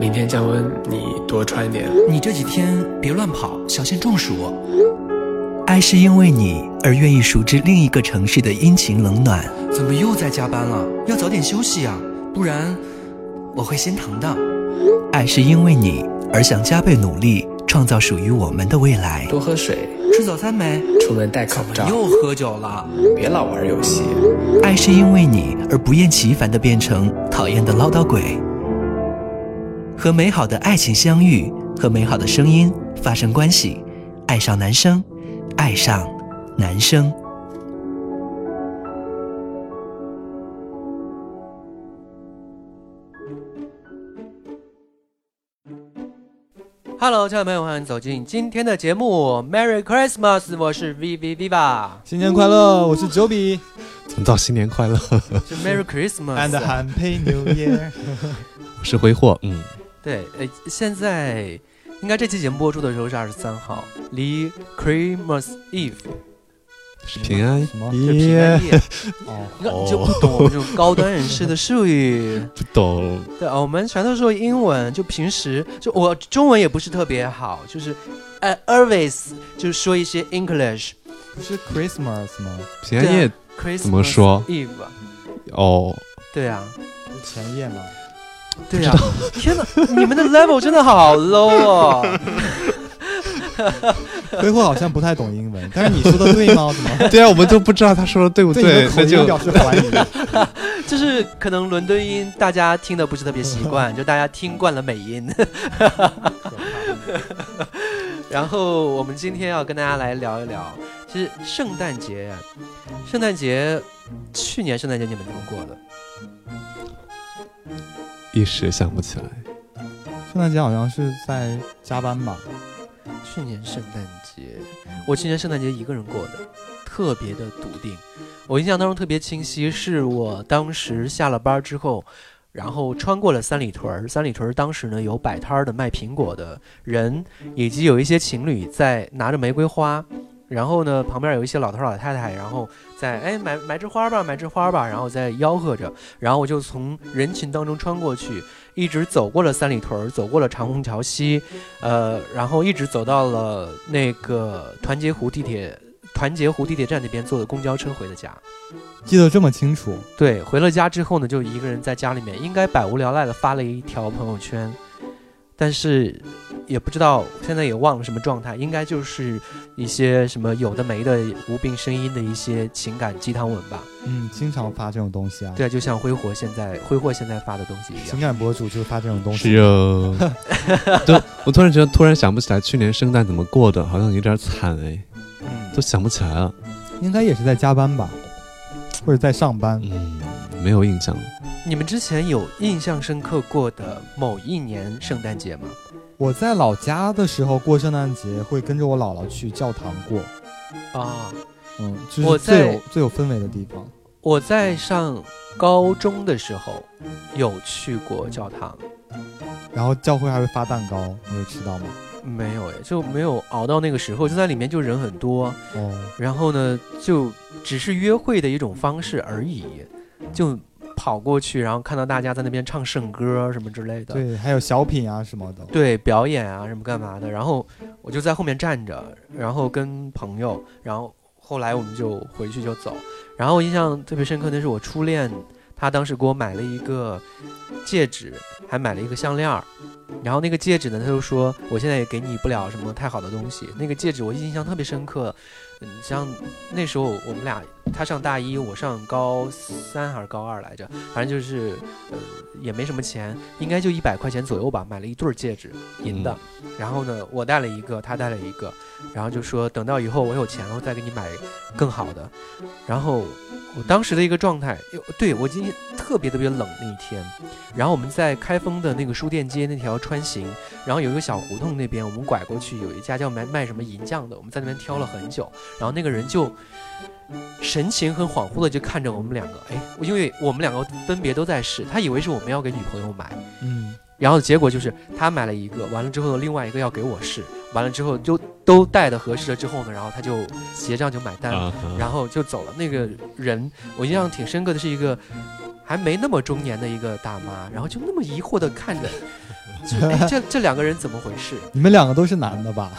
明天降温，你多穿点。你这几天别乱跑，小心中暑。爱是因为你而愿意熟知另一个城市的阴晴冷暖。怎么又在加班了？要早点休息啊，不然我会心疼的。爱是因为你而想加倍努力，创造属于我们的未来。多喝水，吃早餐没？出门戴口罩。又喝酒了，别老玩游戏。爱是因为你而不厌其烦的变成讨厌的唠叨鬼。和美好的爱情相遇，和美好的声音发生关系，爱上男生，爱上男生。Hello，亲爱的朋友，欢迎走进今天的节目，Merry Christmas！我是 V V Viva，新年快乐！我是九比怎么到新年快乐？是 Merry Christmas。，and Happy New Year。我是挥霍，嗯，对，呃，现在应该这期节目播出的时候是二十三号，离 Christmas Eve 是平安什么？是平安夜。哦，你看你就不懂我们这种高端人士的术语。不懂，对啊，我们全都说英文，就平时就我中文也不是特别好，就是呃 always 就是说一些 English。不是 Christmas 吗？平安夜 Christmas 怎么说 Eve，哦，对啊，前夜吗？对啊，天哪，你们的 level 真的好 low 哦！挥霍好像不太懂英文，但是你说的对吗？怎么 对啊，我们都不知道他说的对不对那就音表示怀疑？就是可能伦敦音大家听的不是特别习惯，就大家听惯了美音。然后我们今天要跟大家来聊一聊，其实圣诞节，圣诞节，去年圣诞节你们怎么过的？一时想不起来。圣诞节好像是在加班吧？去年圣诞节，我去年圣诞节一个人过的，特别的笃定。我印象当中特别清晰，是我当时下了班之后，然后穿过了三里屯儿。三里屯儿当时呢有摆摊儿的卖苹果的人，以及有一些情侣在拿着玫瑰花。然后呢，旁边有一些老头儿老太太，然后在哎买买枝花吧，买枝花吧，然后在吆喝着，然后我就从人群当中穿过去，一直走过了三里屯儿，走过了长虹桥西，呃，然后一直走到了那个团结湖地铁团结湖地铁站那边坐的公交车回的家。记得这么清楚，对，回了家之后呢，就一个人在家里面，应该百无聊赖的发了一条朋友圈，但是也不知道现在也忘了什么状态，应该就是一些什么有的没的无病呻吟的一些情感鸡汤文吧。嗯，经常发这种东西啊。对，就像挥霍现在挥霍现在发的东西一样。情感博主就是发这种东西是西。哟，对，我突然觉得突然想不起来去年圣诞怎么过的，好像有点惨哎，嗯，都想不起来了。应该也是在加班吧，或者在上班。嗯，没有印象了。你们之前有印象深刻过的某一年圣诞节吗？我在老家的时候过圣诞节，会跟着我姥姥去教堂过。啊，嗯，就我是最有最有氛围的地方。我在上高中的时候有去过教堂，然后教会还会发蛋糕，你有吃到吗？没有哎，就没有熬到那个时候，就在里面就人很多，哦，然后呢，就只是约会的一种方式而已，就跑过去，然后看到大家在那边唱圣歌什么之类的，对，还有小品啊什么的。对表演啊什么干嘛的，然后我就在后面站着，然后跟朋友，然后后来我们就回去就走，然后印象特别深刻那是我初恋，他当时给我买了一个戒指，还买了一个项链儿，然后那个戒指呢，他就说我现在也给你不了什么太好的东西，那个戒指我印象特别深刻，嗯，像那时候我们俩他上大一，我上高三还是高二来着，反正就是呃也没什么钱，应该就一百块钱左右吧，买了一对儿戒指，银的。然后呢，我戴了一个，他戴了一个，然后就说等到以后我有钱了，我再给你买更好的。然后我当时的一个状态，又对我今天特别特别冷那一天，然后我们在开封的那个书店街那条穿行，然后有一个小胡同那边，我们拐过去有一家叫卖卖什么银匠的，我们在那边挑了很久，然后那个人就。神情很恍惚的就看着我们两个，哎，因为我们两个分别都在试，他以为是我们要给女朋友买，嗯，然后结果就是他买了一个，完了之后另外一个要给我试，完了之后就都带的合适了之后呢，然后他就结账就买单然后就走了。那个人我印象挺深刻的是一个还没那么中年的一个大妈，然后就那么疑惑的看着，就哎这这两个人怎么回事？你们两个都是男的吧？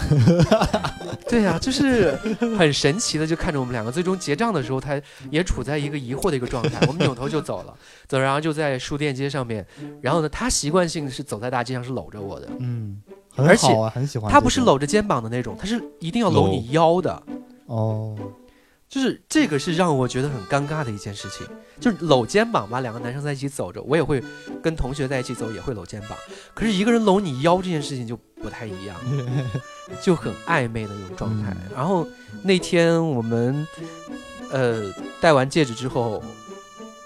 对呀、就是很神奇的就看着我们两个。最终结账的时候，他也处在一个疑惑的一个状态。我们扭头就走了，走，然后就在书店街上面。然后呢，他习惯性是走在大街上是搂着我的，嗯，很而且好啊，很喜欢。他不是搂着肩膀的那种，他是一定要搂你腰的。哦，就是这个是让我觉得很尴尬的一件事情，就是搂肩膀吧，两个男生在一起走着，我也会跟同学在一起走，也会搂肩膀。可是一个人搂你腰这件事情就不太一样，就很暧昧的一种状态。嗯然后那天我们呃戴完戒指之后，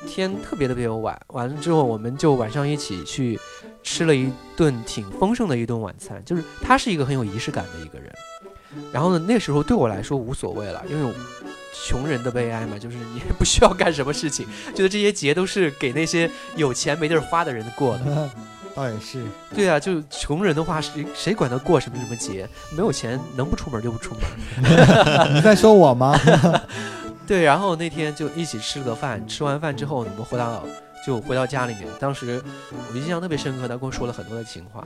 天特别特别晚，完了之后我们就晚上一起去吃了一顿挺丰盛的一顿晚餐。就是他是一个很有仪式感的一个人，然后呢那时候对我来说无所谓了，因为我。穷人的悲哀嘛，就是你 不需要干什么事情，觉得这些节都是给那些有钱没地儿花的人过的。倒 也是，对啊，就穷人的话，谁谁管他过什么什么节？没有钱，能不出门就不出门。你在说我吗？对，然后那天就一起吃了个饭，吃完饭之后，我们回到就回到家里面。当时我印象特别深刻，他跟我说了很多的情话，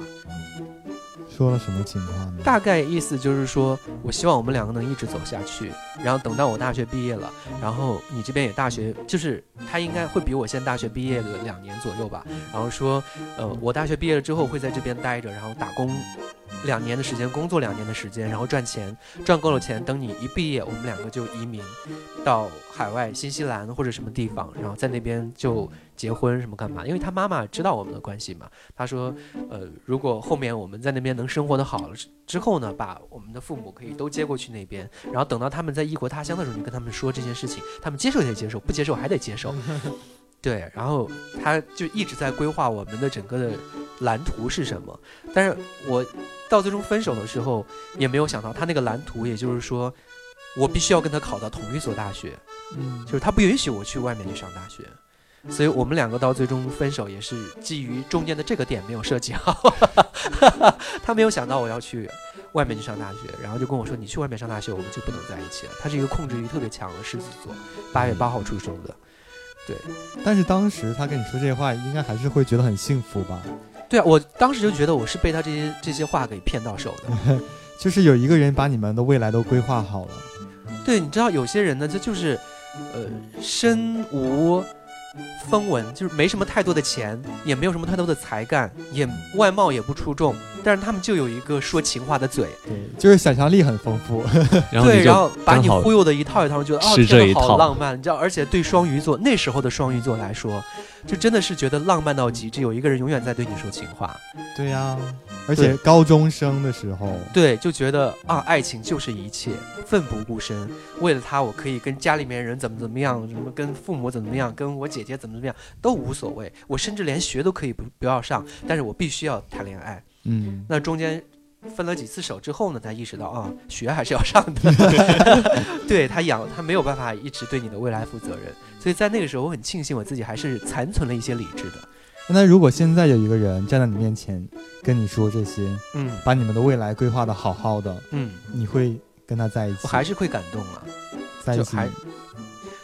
说了什么情况呢？大概意思就是说我希望我们两个能一直走下去，然后等到我大学毕业了，然后你这边也大学，就是他应该会比我先大学毕业个两年左右吧。然后说，呃，我大学毕业了之后会在这边待着，然后打工两年的时间，工作两年的时间，然后赚钱，赚够了钱，等你一毕业，我们两个就移民到海外新西兰或者什么地方，然后在那边就结婚什么干嘛？因为他妈妈知道我们的关系嘛，他说，呃，如果后面我们在那边能生活的好了之之后呢，把我们的父母可以都接过去那边，然后等到他们在异国他乡的时候，你跟他们说这件事情，他们接受也得接受，不接受还得接受。对，然后他就一直在规划我们的整个的蓝图是什么，但是我到最终分手的时候，也没有想到他那个蓝图，也就是说，我必须要跟他考到同一所大学，嗯，就是他不允许我去外面去上大学，所以我们两个到最终分手也是基于中间的这个点没有设计好，他没有想到我要去外面去上大学，然后就跟我说你去外面上大学我们就不能在一起了。他是一个控制欲特别强的狮子座，八月八号出生的。对但是当时他跟你说这些话，应该还是会觉得很幸福吧？对啊，我当时就觉得我是被他这些这些话给骗到手的。就是有一个人把你们的未来都规划好了。对，你知道有些人呢，他就是，呃，身无分文，就是没什么太多的钱，也没有什么太多的才干，也外貌也不出众，但是他们就有一个说情话的嘴，对，就是想象力很丰富。对，然后对然后把你忽悠的一套一套，觉得哦，是这天，好浪漫，你知道，而且对双鱼座那时候的双鱼座来说，就真的是觉得浪漫到极致，有一个人永远在对你说情话，对呀、而且高中生的时候，对，就觉得啊，爱情就是一切，奋不顾身。为了他，我可以跟家里面人怎么怎么样，什么跟父母怎么怎么样，跟我姐姐姐怎么怎么样都无所谓。我甚至连学都可以不不要上，但是我必须要谈恋爱。嗯，那中间分了几次手之后呢，才意识到啊，学还是要上的。对他养他没有办法一直对你的未来负责任，所以在那个时候，我很庆幸我自己还是残存了一些理智的。那如果现在有一个人站在你面前跟你说这些，嗯把你们的未来规划的好好的，嗯，你会跟他在一起？我还是会感动啊，在一起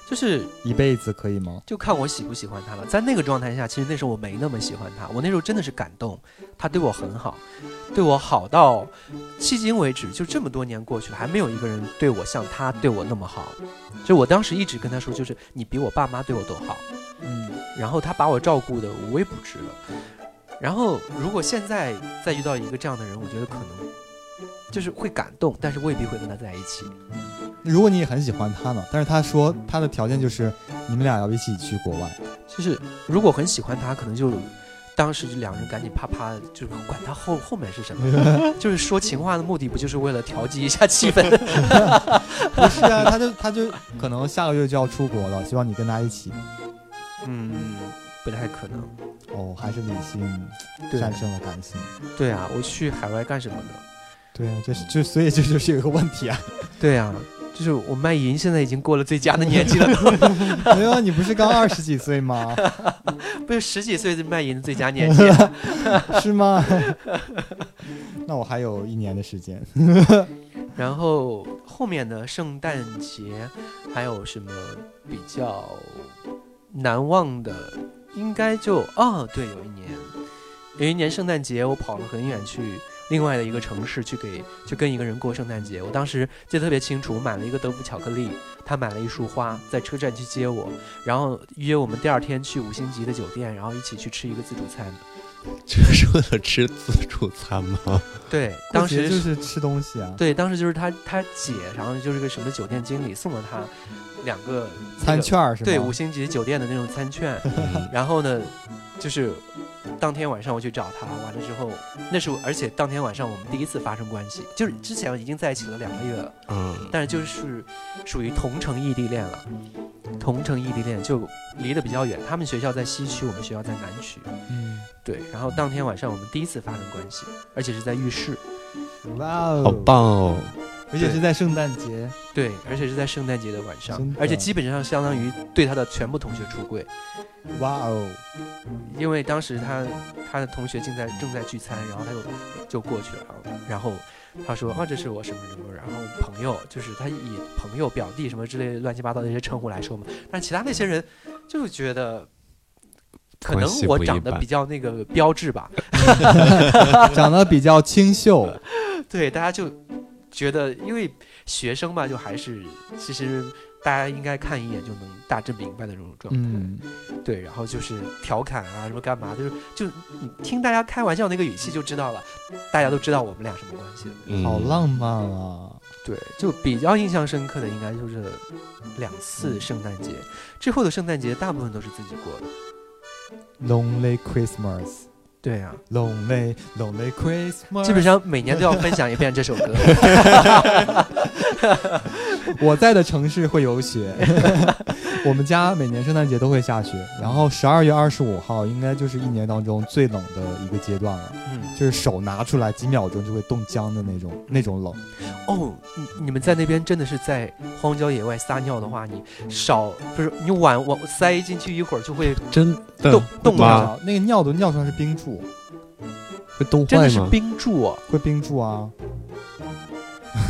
就是一辈子可以吗？就看我喜不喜欢他了。在那个状态下，其实那时候我没那么喜欢他，我那时候真的是感动，他对我很好，对我好到迄今为止，就这么多年过去了，还没有一个人对我像他对我那么好。就我当时一直跟他说，就是你比我爸妈对我都好，嗯，然后他把我照顾的无微不至了。然后如果现在再遇到一个这样的人，我觉得可能就是会感动，但是未必会跟他在一起。如果你也很喜欢他呢，但是他说他的条件就是你们俩要一起去国外，就是如果很喜欢他，可能就当时就两人赶紧啪啪，就是管他后后面是什么，就是说情话的目的不就是为了调剂一下气氛？不是啊，他就他就可能下个月就要出国了，希望你跟他一起。嗯，不太可能。哦，还是理性战胜了感性。对啊，我去海外干什么呢？对啊，这是这所以这就是有一个问题啊。对啊，就是我卖淫现在已经过了最佳的年纪了，没有啊，你不是刚二十几岁吗？不是十几岁是卖淫的最佳年纪啊。是吗？那我还有一年的时间。然后后面的圣诞节还有什么比较难忘的应该就哦，对，有一年，有一年圣诞节，我跑了很远去另外的一个城市去给去跟一个人过圣诞节。我当时记得特别清楚，我买了一个德芙巧克力，他买了一束花，在车站去接我，然后约我们第二天去五星级的酒店，然后一起去吃一个自助餐。就是为了吃自助餐吗？对，当时就是吃东西啊。对，当时就是他他姐，然后就是个什么酒店经理送了他两个餐券是吗？对，五星级酒店的那种餐券。然后呢，就是当天晚上我去找他，完了之后，那是而且当天晚上我们第一次发生关系，就是之前已经在一起了两个月了，嗯，但是就是属于同城异地恋了。同城异地恋就离得比较远，他们学校在西区，我们学校在南区。嗯，对。然后当天晚上我们第一次发生关系，而且是在浴室。哇哦，好棒哦！而且是在圣诞节。对，而且是在圣诞节的晚上，而且基本上相当于对他的全部同学出柜。哇哦！因为当时他他的同学正在正在聚餐，然后他就就过去了，然后。他说：“啊，这是我什么什么，然后朋友就是他以朋友、表弟什么之类乱七八糟的一些称呼来说嘛。但其他那些人就觉得，可能我长得比较那个标志吧，长得比较清秀。对，大家就觉得，因为学生嘛，就还是其实。”大家应该看一眼就能大致明白的那种状态，对，然后就是调侃啊，什么干嘛，就是就你听大家开玩笑那个语气就知道了，大家都知道我们俩什么关系好浪漫啊！对，就比较印象深刻的应该就是两次圣诞节，之后的圣诞节大部分都是自己过的。Lonely Christmas，对啊，Lonely Lonely Christmas，基本上每年都要分享一遍这首歌。我在的城市会有雪，我们家每年圣诞节都会下雪，然后十二月二十五号应该就是一年当中最冷的一个阶段了，嗯，就是手拿出来几秒钟就会冻僵的那种那种冷。哦，你你们在那边真的是在荒郊野外撒尿的话，你少不是你碗往塞进去一会儿就会真冻冻吗？那个尿都尿出来是冰柱，会冻坏吗？真的是冰柱，会冰柱啊。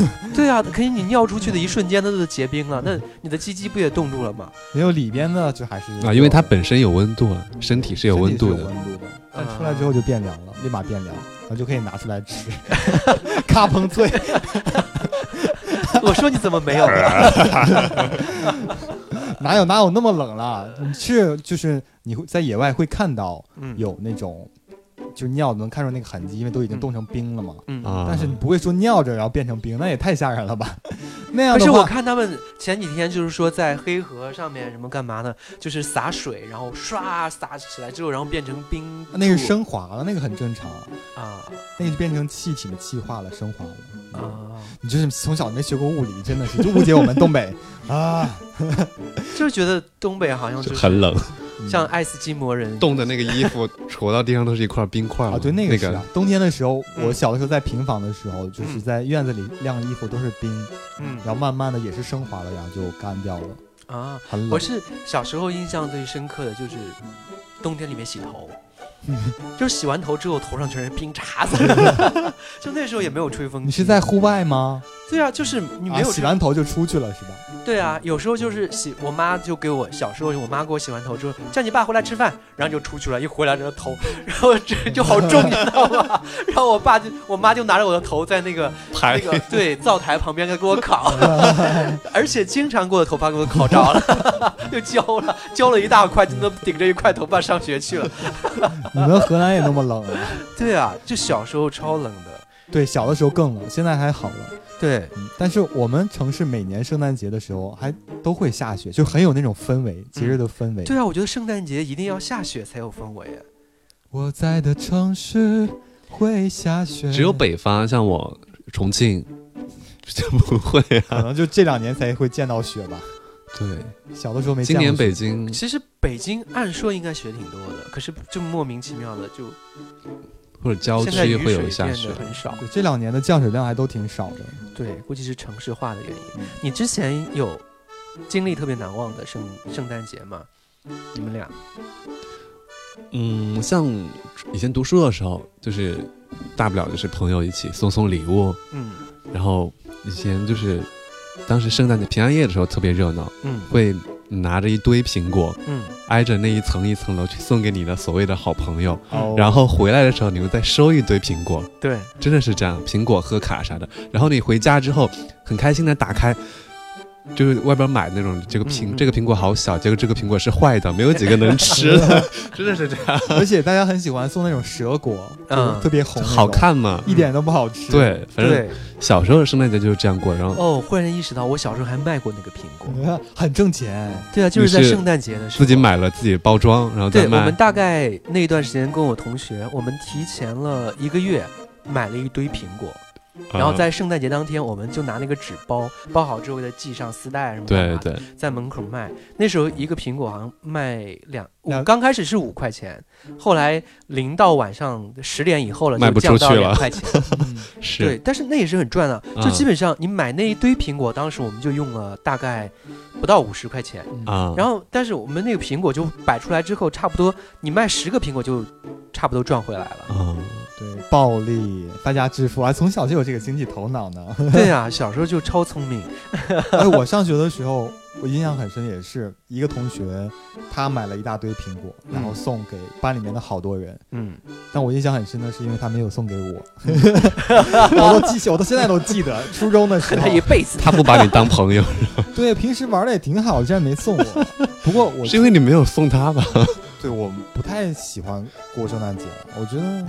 对啊，可以你尿出去的一瞬间，它都结冰了，那你的鸡鸡不也冻住了吗？没有里边呢，就还是啊，因为它本身有温度了，身体是有温度的，温度的，但出来之后就变凉了，立马变凉，然后就可以拿出来吃，咔嘣脆。我说你怎么没有呢？哪有哪有那么冷了？你是就是你会在野外会看到有那种。就尿能看出那个痕迹，因为都已经冻成冰了嘛。嗯但是你不会说尿着然后变成冰，那也太吓人了吧？那样。可是我看他们前几天就是说在黑河上面什么干嘛呢？就是洒水，然后唰洒起来之后，然后变成冰。那是升华了，那个很正常啊。那个就变成气体的气化了，升华了啊。你就是从小没学过物理，真的是就误解我们东北啊。就是觉得东北好像就很冷。像爱斯基摩人。冻的那个衣服，戳到地上都是一块冰块啊！对，那个是冬天的时候，我小的时候在平房的时候，就是在院子里晾衣服都是冰，嗯，然后慢慢的也是升华了，然后就干掉了。啊，很冷。我是小时候印象最深刻的就是冬天里面洗头。就是洗完头之后，头上全是冰碴子。就那时候也没有吹风。你是在户外吗？对啊，就是你没有洗完头就出去了，是吧？对啊，有时候就是洗，我妈就给我小时候，我妈给我洗完头之后，叫你爸回来吃饭，然后就出去了。一回来，这个头，然后这就好重，你知道吗？然后我爸就，我妈就拿着我的头在那个那个对灶台旁边在给我烤，而且经常给我的头发给我烤着了，就焦了，焦了一大块，就能顶着一块头发上学去了。你们河南也那么冷啊？对啊，就小时候超冷的。对，小的时候更冷，现在还好了。对，但是我们城市每年圣诞节的时候还都会下雪，就很有那种氛围，节日的氛围。对啊，我觉得圣诞节一定要下雪才有氛围。我在的城市会下雪，只有北方，像我重庆 就不会啊，可能就这两年才会见到雪吧。对，小的时候没。今年北京其实北京按说应该雪挺多的，可是就莫名其妙的就，或者郊区会有下雪很少。对，这两年的降水量还都挺少的。对，估计是城市化的原因。你之前有经历特别难忘的圣圣诞节吗？你们俩？嗯，像以前读书的时候，就是大不了就是朋友一起送送礼物。嗯，然后以前就是。当时圣诞节、平安夜的时候特别热闹，嗯，会拿着一堆苹果，嗯，挨着那一层一层楼去送给你的所谓的好朋友，哦然后回来的时候你会再收一堆苹果，对，真的是这样，苹果贺卡啥的。然后你回家之后很开心的打开。就是外边买那种这个苹、嗯嗯这个苹果好小，结果这个苹果是坏的，没有几个能吃的，真的是这样，而且大家很喜欢送那种蛇果，嗯嗯，特别红，好，看嘛。一点都不好吃。对，反正，小时候圣诞节就是这样过，然后哦，忽然意识到我小时候还卖过那个苹果。嗯，很挣钱。对啊，就是在圣诞节的时候。自己。买了自己包装，然后再对，我们。大概那段时间跟我同学，我们提前了一个月买了一堆苹果，然后啊在圣诞节当天，我们就拿那个纸包，包好之后再系上丝带什么的对对，在门口卖。那时候一个苹果好像卖两刚开始是五块钱，后来零到晚上十点以后了，卖不就降到出去了两块钱。嗯 是对，但是那也是很赚的，就啊基本上你买那一堆苹果，当时我们就用了大概不到五十块钱。嗯啊，然后，但是我们那个苹果就摆出来之后，差不多你卖十个苹果就差不多赚回来了。啊，对，暴力发家致富啊，从小就有这个经济头脑呢。对啊，小时候就超聪明。哎，我上学的时候，我印象很深，也是一个同学，他买了一大堆苹果，然后送给班里面的好多人。嗯，但我印象很深的是，因为他没有送给我，我都记起，我到现在都记得。初中的时候他，一辈子。他不把你当朋友，对，平时玩的也挺好，竟然没送我。不过我是因为你没有送他吧？对我不太喜欢过圣诞节，我觉得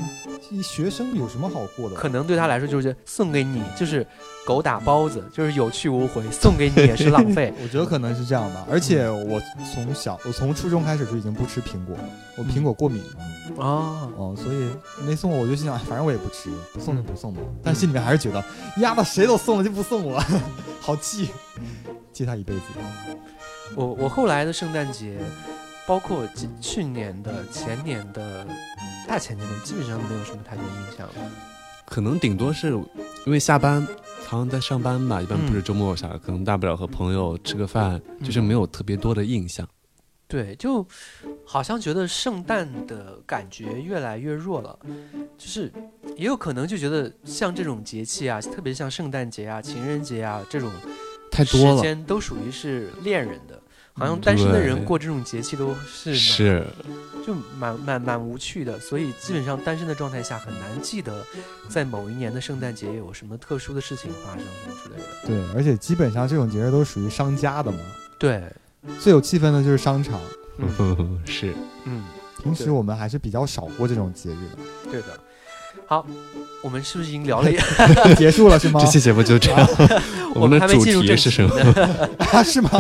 一学生有什么好过的？可能对他来说就是送给你就是狗打包子，就是有去无回，送给你也是浪费。我觉得可能是这样吧。而且我从小，我从初中开始就已经不吃苹果了，我苹果过敏。啊，哦，所以没送我，我就心想，哎反正我也不吃，不送就不送吧。但心里面还是觉得，丫的谁都送了就不送我，好气，记他一辈子。我我后来的圣诞节，包括今去年的、前年的、大前年的，基本上没有什么太多印象了。可能顶多是因为下班，好像在上班吧，一般不是嗯周末啥，可能大不了和朋友吃个饭，就是没有特别多的印象。对，就好像觉得圣诞的感觉越来越弱了，就是也有可能就觉得像这种节气啊，特别像圣诞节啊、情人节啊这种时太多了，间，都属于是恋人的。好像嗯单身的人过这种节气都是蛮是。就蛮蛮蛮无趣的，所以基本上单身的状态下很难记得在某一年的圣诞节有什么特殊的事情发生什么之类的。对，而且基本上这种节日都属于商家的嘛，对，最有气氛的就是商场。嗯。是，嗯，平时我们还是比较少过这种节日的。对的。好，我们是不是已经聊了一？结束了是吗这？期节目就这样。我们的主还没进入正题题是什么？啊，是吗？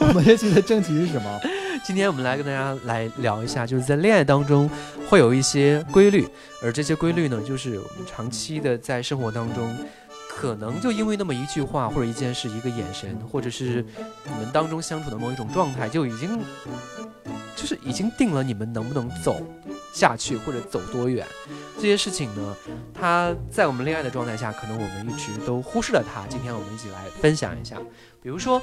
我们这期的正题是什么？今天我们来跟大家来聊一下，就是在恋爱当中会有一些规律，而这些规律呢，就是我们长期的在生活当中，可能就因为那么一句话或者一件事、一个眼神，或者是你们当中相处的某一种状态，就已经就是已经定了你们能不能走下去或者走多远。这些事情呢，它在我们恋爱的状态下，可能我们一直都忽视了它。今天我们一起来分享一下，比如说，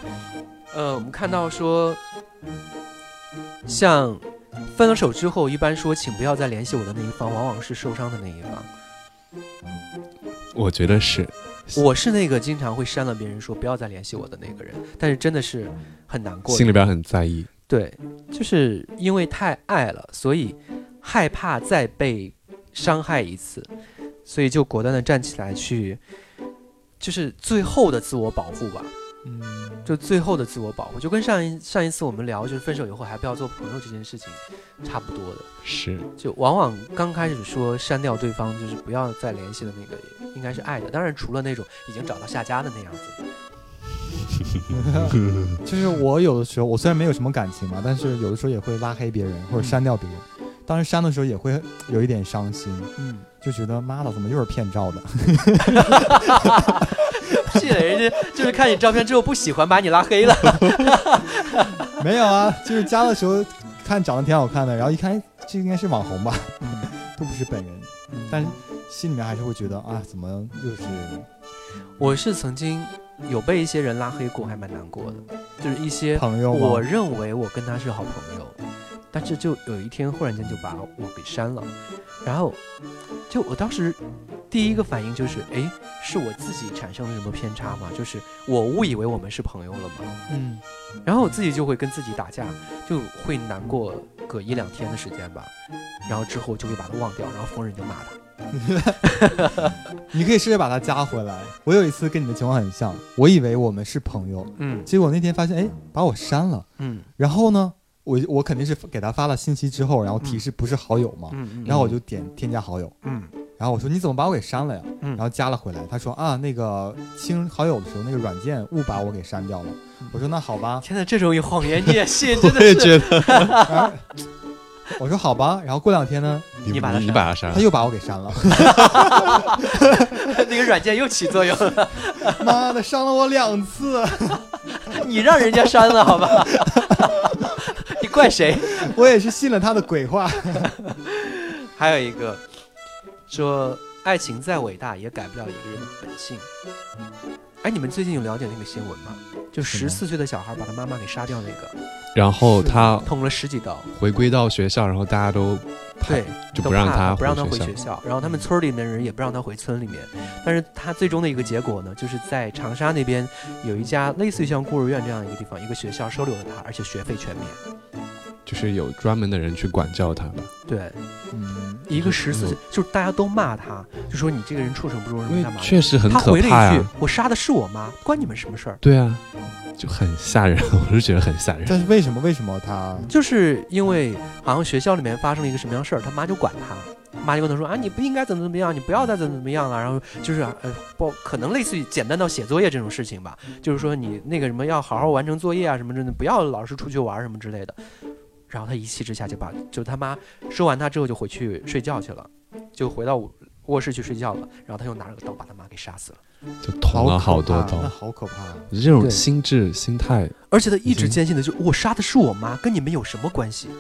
呃，我们看到说。像分了手之后，一般说请不要再联系我的那一方，往往是受伤的那一方。我觉得是，我是那个经常会删了别人说不要再联系我的那个人，但是真的是很难过。心里边很在意。对，就是因为太爱了，所以害怕再被伤害一次，所以就果断的站起来去，就是最后的自我保护吧。嗯，就最后的自我保护，就跟上一上一次我们聊，就是分手以后还不要做朋友这件事情差不多的。是，就往往刚开始说删掉对方，就是不要再联系的那个，应该是爱的。当然，除了那种已经找到下家的那样子。就是我有的时候，我虽然没有什么感情嘛，但是有的时候也会拉黑别人或者删掉别人。当时删的时候也会有一点伤心，嗯，就觉得妈的，怎么又是骗照的？人家就是看你照片之后不喜欢，把你拉黑了。没有啊，就是加的时候看长得挺好看的，然后一看，哎这应该是网红吧，都不是本人，但是心里面还是会觉得啊，怎么又是？我是曾经有被一些人拉黑过，还蛮难过的。就是一些朋友我认为我跟他是好朋友，但是就有一天忽然间就把我给删了，然后就我当时第一个反应就是，哎，是我自己产生了什么偏差吗？就是我误以为我们是朋友了吗？嗯，然后我自己就会跟自己打架，就会难过个一两天的时间吧，然后之后就会把他忘掉，然后逢人就骂他。你可以试着把他加回来。我有一次跟你的情况很像，我以为我们是朋友，嗯，结果那天发现，哎，把我删了，嗯，然后呢，我我肯定是给他发了信息之后，然后提示不是好友嘛，嗯，然后我就点添加好友，嗯，然后我说你怎么把我给删了呀？嗯，然后加了回来，他说啊，那个清好友的时候那个软件误把我给删掉了。我说那好吧，天呐，这种谎言你也信？我也觉得。我说好吧，然后过两天呢，你把他你把他删了，他又把我给删了，那个软件又起作用了，妈的，伤了我两次，你让人家删了好吧？你怪谁？我也是信了他的鬼话。还有一个说，爱情再伟大也改不了一个人的本性。哎，你们最近有了解那个新闻吗？就十四岁的小孩把他妈妈给杀掉那个，然后他捅了十几刀，回归到学校，然后大家都对就不让他不让他回学校，然后他们村里的人也不让他回村里面。但是他最终的一个结果呢，就是在长沙那边有一家类似于像孤儿院这样一个地方，一个学校收留了他，而且学费全免。就是有专门的人去管教他吧。对，嗯，一个十四岁，就是大家都骂他，就说你这个人畜生不如人，干嘛？确实很可怕他回了一句：“我杀的是我妈，关你们什么事儿？”对啊，就很吓人，我是觉得很吓人。但是为什么？为什么他？就是因为好像学校里面发生了一个什么样事儿，他妈就管他，妈就跟他说：“啊，你不应该怎么怎么样，你不要再怎么怎么样了。”然后就是呃，不可能类似于简单到写作业这种事情吧，就是说你那个什么要好好完成作业啊什么之类的，不要老是出去玩什么之类的。然后他一气之下就把就他妈说完他之后就回去睡觉去了，就回到卧室去睡觉了。然后他又拿了个刀把他妈给杀死了，就捅了好多刀，那好可怕！这种心智心态，而且他一直坚信的就我杀的是我妈，跟你们有什么关系？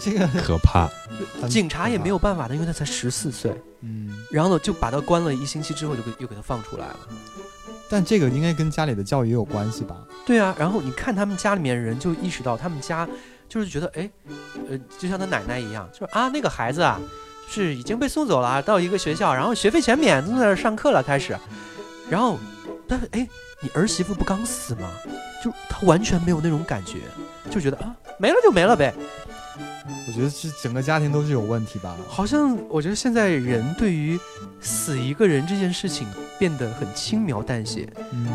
这个 可怕，警察也没有办法的，因为他才十四岁。嗯，然后呢就把他关了一星期之后就给又给他放出来了。但这个应该跟家里的教育也有关系吧？对啊，然后你看他们家里面人就意识到，他们家就是觉得，哎，呃，就像他奶奶一样，就是啊，那个孩子啊，是已经被送走了，到一个学校，然后学费全免，都在那上课了，开始，然后，但是哎，你儿媳妇不刚死吗？就他完全没有那种感觉，就觉得啊，没了就没了呗。我觉得是整个家庭都是有问题吧。好像我觉得现在人对于死一个人这件事情变得很轻描淡写，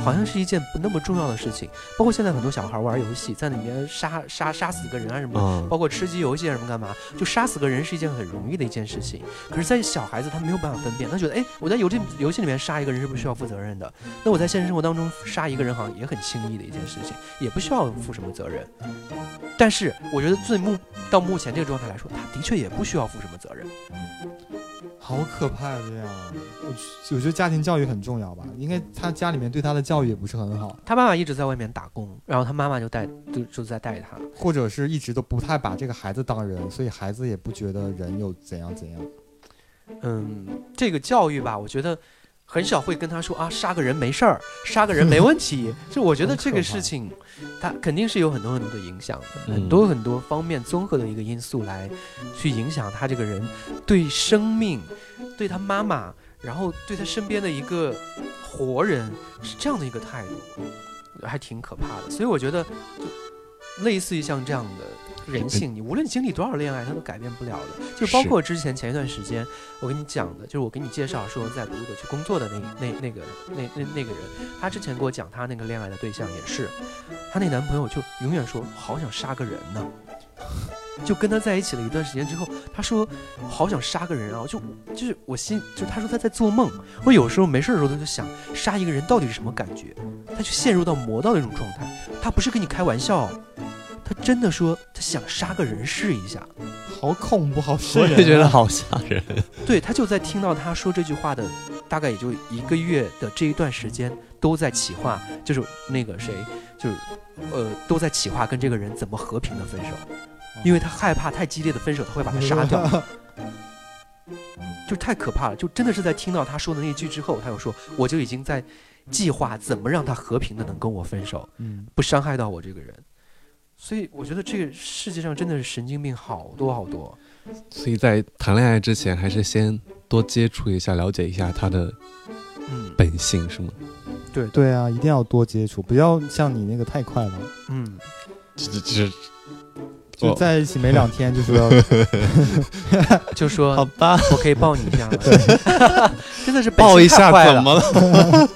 好像是一件不那么重要的事情。包括现在很多小孩玩游戏，在里面杀杀杀死个人啊什么，包括吃鸡游戏啊什么干嘛，就杀死个人是一件很容易的一件事情。可是，在小孩子他没有办法分辨，他觉得哎，我在游戏游戏里面杀一个人是不是需要负责任的，那我在现实生活当中杀一个人好像也很轻易的一件事情，也不需要负什么责任。但是我觉得最目到目前这个状态来说，他的确也不需要负什么责任。好可怕呀！这样，我我觉得家庭教育很重要吧。应该他家里面对他的教育也不是很好。他爸爸一直在外面打工，然后他妈妈就带就就在带他，或者是一直都不太把这个孩子当人，所以孩子也不觉得人有怎样怎样。嗯，这个教育吧，我觉得。很少会跟他说啊，杀个人没事儿，杀个人没问题。就我觉得这个事情，他肯定是有很多很多的影响的，很多很多方面综合的一个因素来去影响他这个人对生命、对他妈妈，然后对他身边的一个活人是这样的一个态度，还挺可怕的。所以我觉得，就类似于像这样的。人性，你无论经历多少恋爱，他都改变不了的。就包括之前前一段时间，我跟你讲的，就是我给你介绍说在鲁德去工作的那那那个那那那个人，他之前给我讲他那个恋爱的对象也是，他那男朋友就永远说好想杀个人呢，就跟他在一起了一段时间之后，他说好想杀个人啊，就就是我心，就他说他在做梦，我有时候没事的时候他就想杀一个人到底是什么感觉，他就陷入到魔道那种状态，他不是跟你开玩笑。他真的说他想杀个人试一下，好恐怖，好吓人，我也觉得好吓人。对他就在听到他说这句话的大概也就一个月的这一段时间，都在企划，就是那个谁，就是呃，都在企划跟这个人怎么和平的分手，因为他害怕太激烈的分手他会把他杀掉，就太可怕了。就真的是在听到他说的那句之后，他又说我就已经在计划怎么让他和平的能跟我分手，嗯，不伤害到我这个人。所以我觉得这个世界上真的是神经病好多好多，所以在谈恋爱之前，还是先多接触一下，了解一下他的嗯本性，是吗？对对啊，一定要多接触，不要像你那个太快了。嗯，这这这。就在一起没两天就说，就说 好吧，我可以抱你一下吗？真的是抱一下怎么了？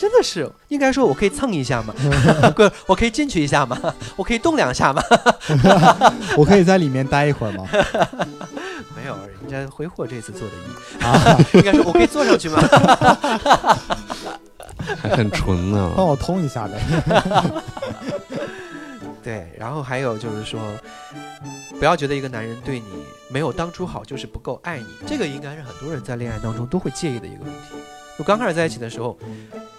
真的是应该说我可以蹭一下吗？不，我可以进去一下吗？我可以动两下吗？我可以在里面待一会儿吗？没有，人家挥霍这次做的一啊，应该说我可以坐上去吗？还很纯呢，帮我通一下呗。对，然后还有就是说，不要觉得一个男人对你没有当初好就是不够爱你，这个应该是很多人在恋爱当中都会介意的一个问题。就刚开始在一起的时候，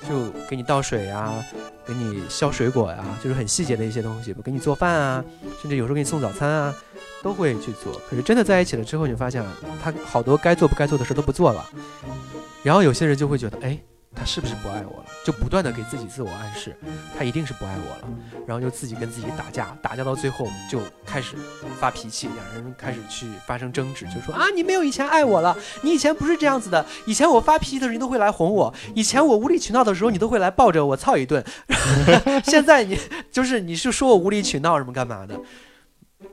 就给你倒水啊，给你削水果呀，就是很细节的一些东西，不给你做饭啊，甚至有时候给你送早餐啊，都会去做。可是真的在一起了之后，你发现他好多该做不该做的事都不做了，然后有些人就会觉得，哎。他是不是不爱我了？就不断的给自己自我暗示，他一定是不爱我了，然后就自己跟自己打架，打架到最后就开始发脾气，两人开始去发生争执，就说啊，你没有以前爱我了，你以前不是这样子的，以前我发脾气的时候你都会来哄我，以前我无理取闹的时候你都会来抱着我操一顿，现在你就是你是说我无理取闹什么干嘛的，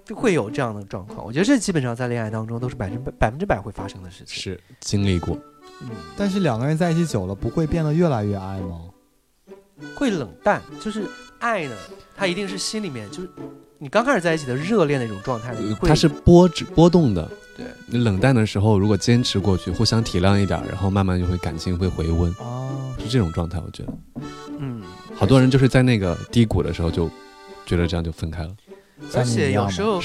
就会有这样的状况。我觉得这基本上在恋爱当中都是百分百百分之百会发生的事情，是经历过。嗯，但是两个人在一起久了，不会变得越来越爱吗？会冷淡，就是爱呢，它一定是心里面，就是你刚开始在一起的热恋的一种状态，它是波波动的。对，你冷淡的时候，如果坚持过去，互相体谅一点，然后慢慢就会感情会回温。哦，是这种状态，我觉得。嗯，好多人就是在那个低谷的时候就觉得这样就分开了。而且有时候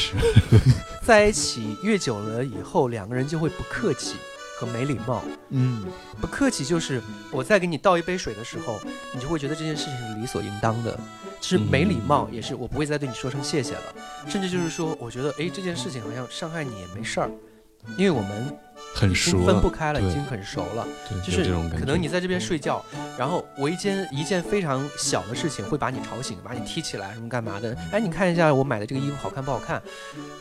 在一起越久了以后，两个人就会不客气。和没礼貌，嗯，不客气，就是我在给你倒一杯水的时候，你就会觉得这件事情是理所应当的。其实没礼貌也是，我不会再对你说声谢谢了。甚至就是说，我觉得，哎，这件事情好像伤害你也没事儿，因为我们很熟，分不开了，已经很熟了。就是可能你在这边睡觉，然后我一件一件非常小的事情会把你吵醒，把你踢起来什么干嘛的？哎，你看一下我买的这个衣服好看不好看？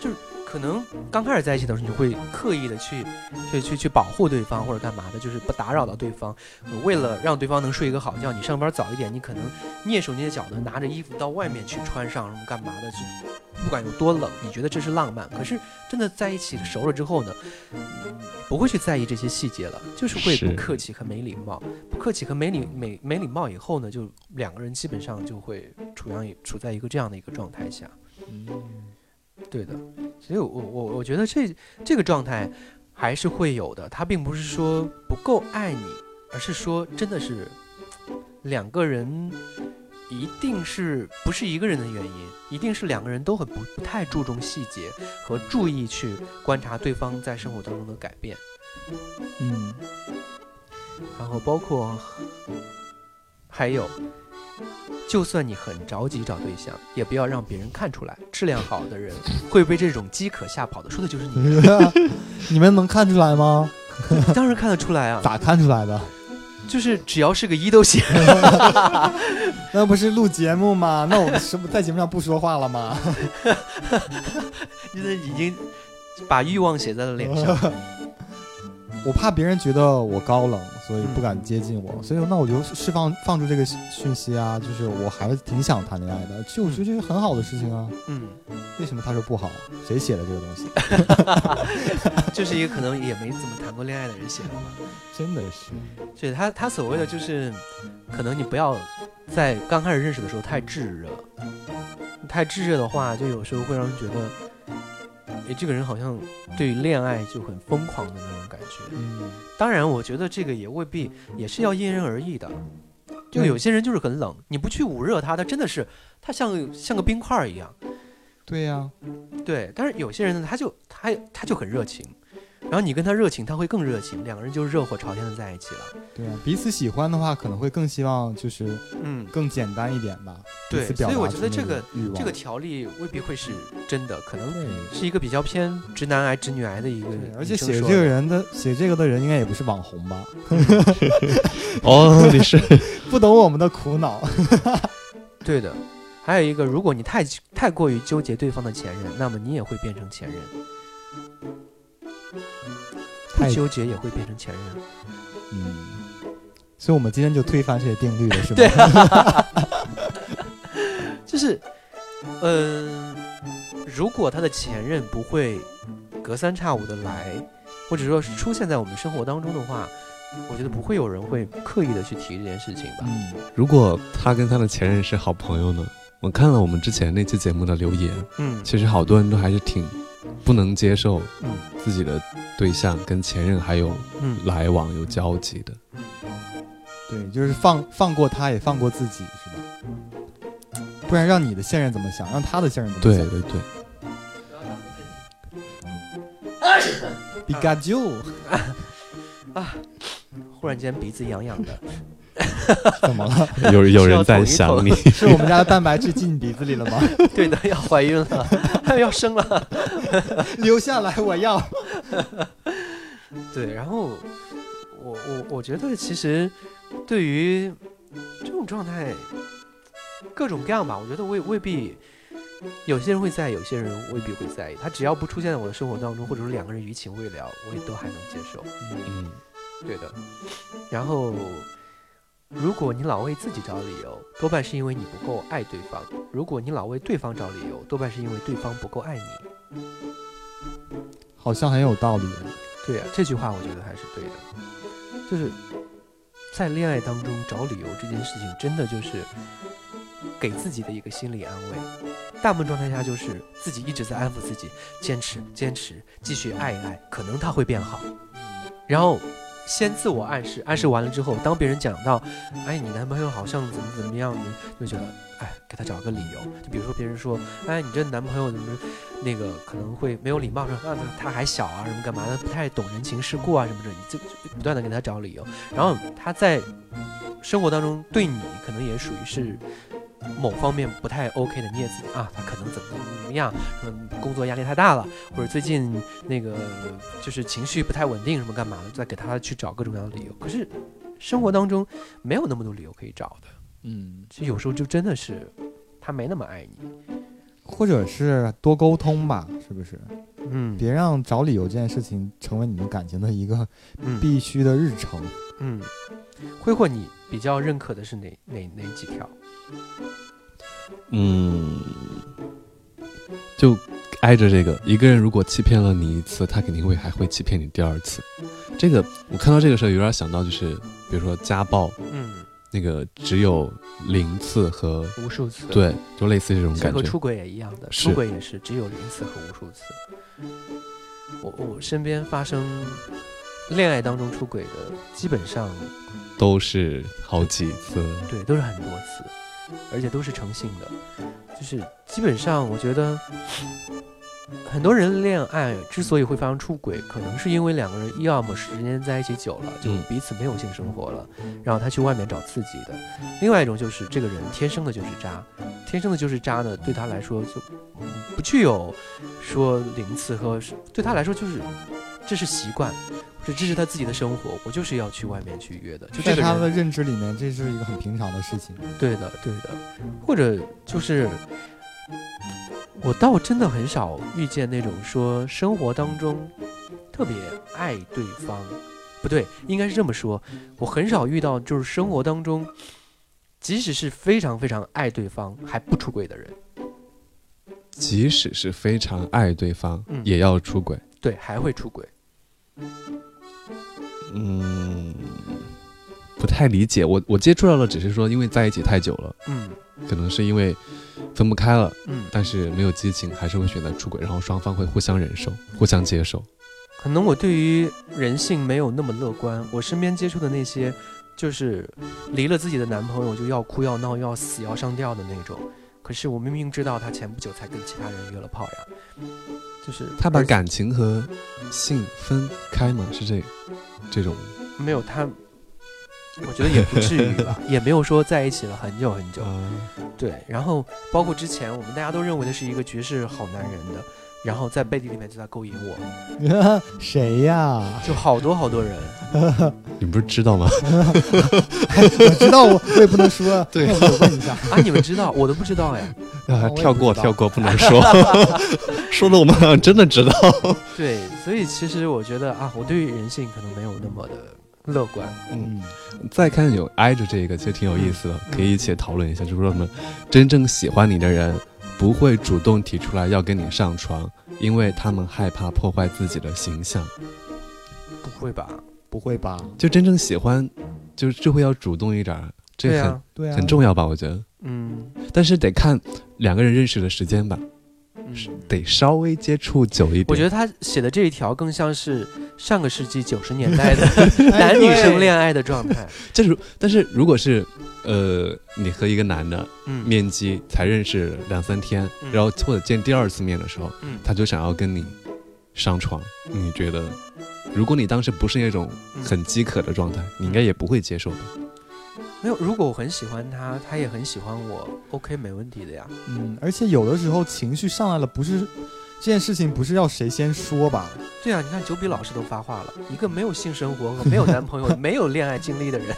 就是。可能刚开始在一起的时候，你就会刻意的去，去去去保护对方或者干嘛的，就是不打扰到对方。为了让对方能睡一个好觉，你上班早一点，你可能蹑手蹑脚的拿着衣服到外面去穿上，什么干嘛的，去不管有多冷，你觉得这是浪漫。可是真的在一起熟了之后呢，不会去在意这些细节了，就是会不客气和没礼貌。不客气和没礼没没礼貌以后呢，就两个人基本上就会处样处在一个这样的一个状态下。对的，所以我我我觉得这这个状态还是会有的。他并不是说不够爱你，而是说真的是两个人一定是不是一个人的原因，一定是两个人都很不不太注重细节和注意去观察对方在生活当中的改变。嗯，然后包括还有。就算你很着急找对象，也不要让别人看出来。质量好的人会被这种饥渴吓跑的。说的就是你。你们能看出来吗？当然看得出来啊。咋看出来的？就是只要是个一都行。那不是录节目吗？那我们是不在节目上不说话了吗？现在已经把欲望写在了脸上。我怕别人觉得我高冷，所以不敢接近我，所以那我就释放放出这个讯息啊，就是我还是挺想谈恋爱的，就我觉得这是很好的事情啊。嗯，为什么他说不好？谁写的这个东西？就是一个可能也没怎么谈过恋爱的人写的吧？真的是，对他他所谓的就是，可能你不要在刚开始认识的时候太炙热，太炙热的话，就有时候会让人觉得。哎，这个人好像对恋爱就很疯狂的那种感觉。嗯，当然，我觉得这个也未必，也是要因人而异的。就有些人就是很冷，你不去捂热他，他真的是他像像个冰块一样。对呀，对。但是有些人呢，他就他他就很热情。然后你跟他热情，他会更热情，两个人就热火朝天的在一起了。对啊，彼此喜欢的话，可能会更希望就是嗯更简单一点吧。对，所以我觉得这个这个条例未必会是真的，可能是一个比较偏直男癌、直女癌的一个。而且写这个人的写这个的人应该也不是网红吧？哦，你是 不懂我们的苦恼。对的，还有一个，如果你太太过于纠结对方的前任，那么你也会变成前任。不纠结也会变成前任。嗯，所以我们今天就推翻这些定律了，是吗？对，就是，嗯，如果他的前任不会隔三差五的来，或者说是出现在我们生活当中的话，我觉得不会有人会刻意的去提这件事情吧。嗯，如果他跟他的前任是好朋友呢？我看了我们之前那期节目的留言，嗯，其实好多人都还是挺不能接受，嗯，自己的对象跟前任还有来往有交集的，对，就是放放过他也放过自己，是吧？不然让你的现任怎么想，让他的现任怎么想？对对对。比嘎就啊！忽然间鼻子痒痒的。怎么了？有 有人在想你，是我们家的蛋白质进你鼻子里了吗？对的，要怀孕了，要生了，留下来，我要。对，然后我我我觉得其实对于这种状态，各种各样吧，我觉得未未必有些人会在意，有些人未必会在意。他只要不出现在我的生活当中，或者说两个人余情未了，我也都还能接受。嗯，对的。然后。如果你老为自己找理由，多半是因为你不够爱对方；如果你老为对方找理由，多半是因为对方不够爱你。好像很有道理。对呀，这句话我觉得还是对的。就是在恋爱当中找理由这件事情，真的就是给自己的一个心理安慰。大部分状态下就是自己一直在安抚自己，坚持，坚持，继续爱一爱，可能他会变好。然后。先自我暗示，暗示完了之后，当别人讲到，哎，你男朋友好像怎么怎么样呢，就觉得，哎，给他找个理由。就比如说别人说，哎，你这男朋友怎么，那个可能会没有礼貌，说啊，他还小啊，什么干嘛的，不太懂人情世故啊，什么的，你就不断的给他找理由。然后他在生活当中对你可能也属于是。某方面不太 OK 的，你也自己啊，他可能怎么怎么样，嗯，工作压力太大了，或者最近那个就是情绪不太稳定，什么干嘛的，再给他去找各种各样的理由。可是生活当中没有那么多理由可以找的，嗯，其实有时候就真的是他没那么爱你，或者是多沟通吧，是不是？嗯，别让找理由这件事情成为你们感情的一个必须的日程。嗯，挥霍你比较认可的是哪哪哪几条？嗯，就挨着这个，一个人如果欺骗了你一次，他肯定会还会欺骗你第二次。这个我看到这个时候有点想到，就是比如说家暴，嗯，那个只有零次和无数次，对，就类似这种感觉。和出轨也一样的，出轨也是只有零次和无数次。我我身边发生恋爱当中出轨的，基本上都是好几次，对，都是很多次。而且都是诚信的，就是基本上，我觉得很多人恋爱之所以会发生出轨，可能是因为两个人要么时间在一起久了，就彼此没有性生活了，然后他去外面找刺激的；另外一种就是这个人天生的就是渣，天生的就是渣呢，对他来说就不具有说零次和对他来说就是这是习惯。这这是他自己的生活，我就是要去外面去约的。就在他的认知里面，这是一个很平常的事情。对的，对的。或者就是，我倒真的很少遇见那种说生活当中特别爱对方，不对，应该是这么说，我很少遇到就是生活当中，即使是非常非常爱对方还不出轨的人。即使是非常爱对方，也要出轨。对，还会出轨。嗯，不太理解。我我接触到的只是说，因为在一起太久了，嗯，可能是因为分不开了，嗯，但是没有激情，还是会选择出轨，然后双方会互相忍受、互相接受。可能我对于人性没有那么乐观。我身边接触的那些，就是离了自己的男朋友就要哭要闹要死要上吊的那种。可是我明明知道他前不久才跟其他人约了炮呀，就是他把感情和性分开吗？是这这种？没有他，我觉得也不至于吧，也没有说在一起了很久很久。对，然后包括之前我们大家都认为的是一个绝世好男人的，然后在背地里面就在勾引我。谁呀？就好多好多人。你不是知道吗？我知道，我我也不能说。对，我问一下啊，你们知道，我都不知道哎。啊，跳过，跳过，不能说。说的我们好像真的知道。对，所以其实我觉得啊，我对于人性可能没有那么的。乐观，嗯，再看有挨着这个，其实挺有意思的，可以一起讨论一下。就是说什么，真正喜欢你的人不会主动提出来要跟你上床，因为他们害怕破坏自己的形象。不会吧？不会吧？就真正喜欢，就是就会要主动一点，这很对啊，很重要吧？我觉得，嗯，但是得看两个人认识的时间吧。得稍微接触久一点。我觉得他写的这一条更像是上个世纪九十年代的 男女生恋爱的状态。就是，但是如果是，呃，你和一个男的面基才认识两三天，然后或者见第二次面的时候，他就想要跟你上床，你觉得，如果你当时不是那种很饥渴的状态，你应该也不会接受的。没有，如果我很喜欢他，他也很喜欢我，OK，没问题的呀。嗯，而且有的时候情绪上来了，不是这件事情不是要谁先说吧？对啊，你看九比老师都发话了，一个没有性生活和没有男朋友、没有恋爱经历的人，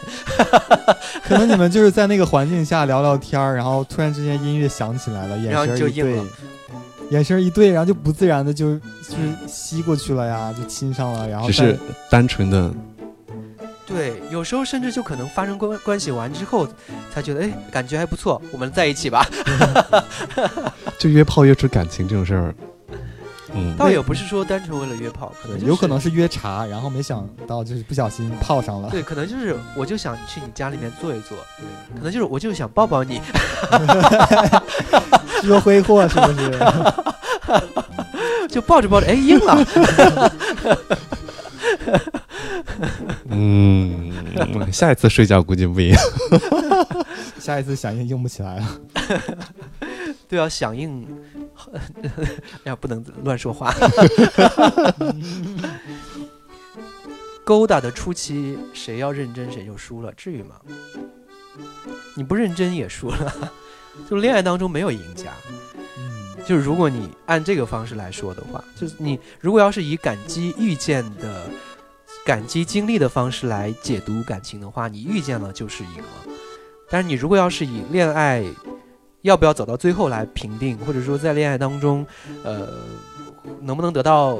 可能你们就是在那个环境下聊聊天儿，然后突然之间音乐响起来了，眼神一对，眼神一对，然后就不自然的就就是吸过去了呀，就亲上了，然后只是单纯的。对，有时候甚至就可能发生关关系完之后，才觉得哎，感觉还不错，我们在一起吧。就约炮约出感情这种事儿，嗯，倒也不是说单纯为了约炮，可能有可能是约茶，然后没想到就是不小心泡上了。对，可能就是我就想去你家里面坐一坐，可能就是我就想抱抱你，说挥霍是不是？就抱着抱着，哎，硬了。嗯，下一次睡觉估计不一样。下一次响应用不起来了。对啊，响应，哎呀，不能乱说话。勾搭的初期，谁要认真谁就输了，至于吗？你不认真也输了。就恋爱当中没有赢家。嗯，就是如果你按这个方式来说的话，就是你如果要是以感激遇见的。感激经历的方式来解读感情的话，你遇见了就是赢了。但是你如果要是以恋爱要不要走到最后来评定，或者说在恋爱当中，呃，能不能得到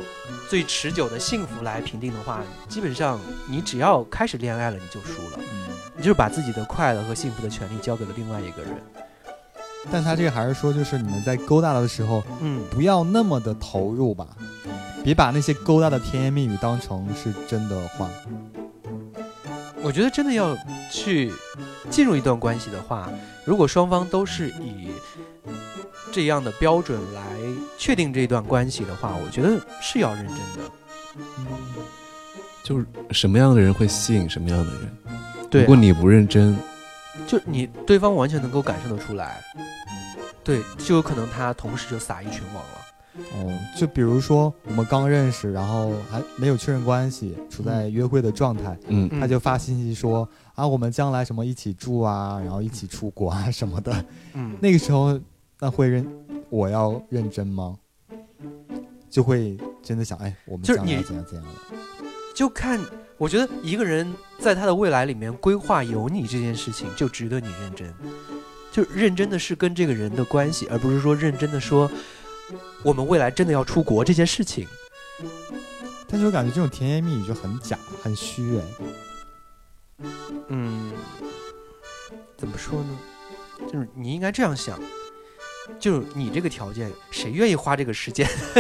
最持久的幸福来评定的话，基本上你只要开始恋爱了，你就输了。嗯，你就是把自己的快乐和幸福的权利交给了另外一个人。但他这个还是说，就是你们在勾搭的时候，嗯，不要那么的投入吧。别把那些勾搭的甜言蜜语当成是真的话。我觉得真的要去进入一段关系的话，如果双方都是以这样的标准来确定这一段关系的话，我觉得是要认真的。嗯，就是什么样的人会吸引什么样的人。对，如果你不认真，就你对方完全能够感受得出来，对，就有可能他同时就撒一群网了。哦，就比如说我们刚认识，然后还没有确认关系，处在约会的状态，嗯，他就发信息说啊，我们将来什么一起住啊，然后一起出国啊什么的，嗯，那个时候那会认我要认真吗？就会真的想哎，我们将来怎样怎样的？就看，我觉得一个人在他的未来里面规划有你这件事情，就值得你认真，就认真的是跟这个人的关系，而不是说认真的说。我们未来真的要出国这件事情，但是我感觉这种甜言蜜语就很假、很虚哎。嗯，怎么说呢？就是你应该这样想。就是你这个条件，谁愿意花这个时间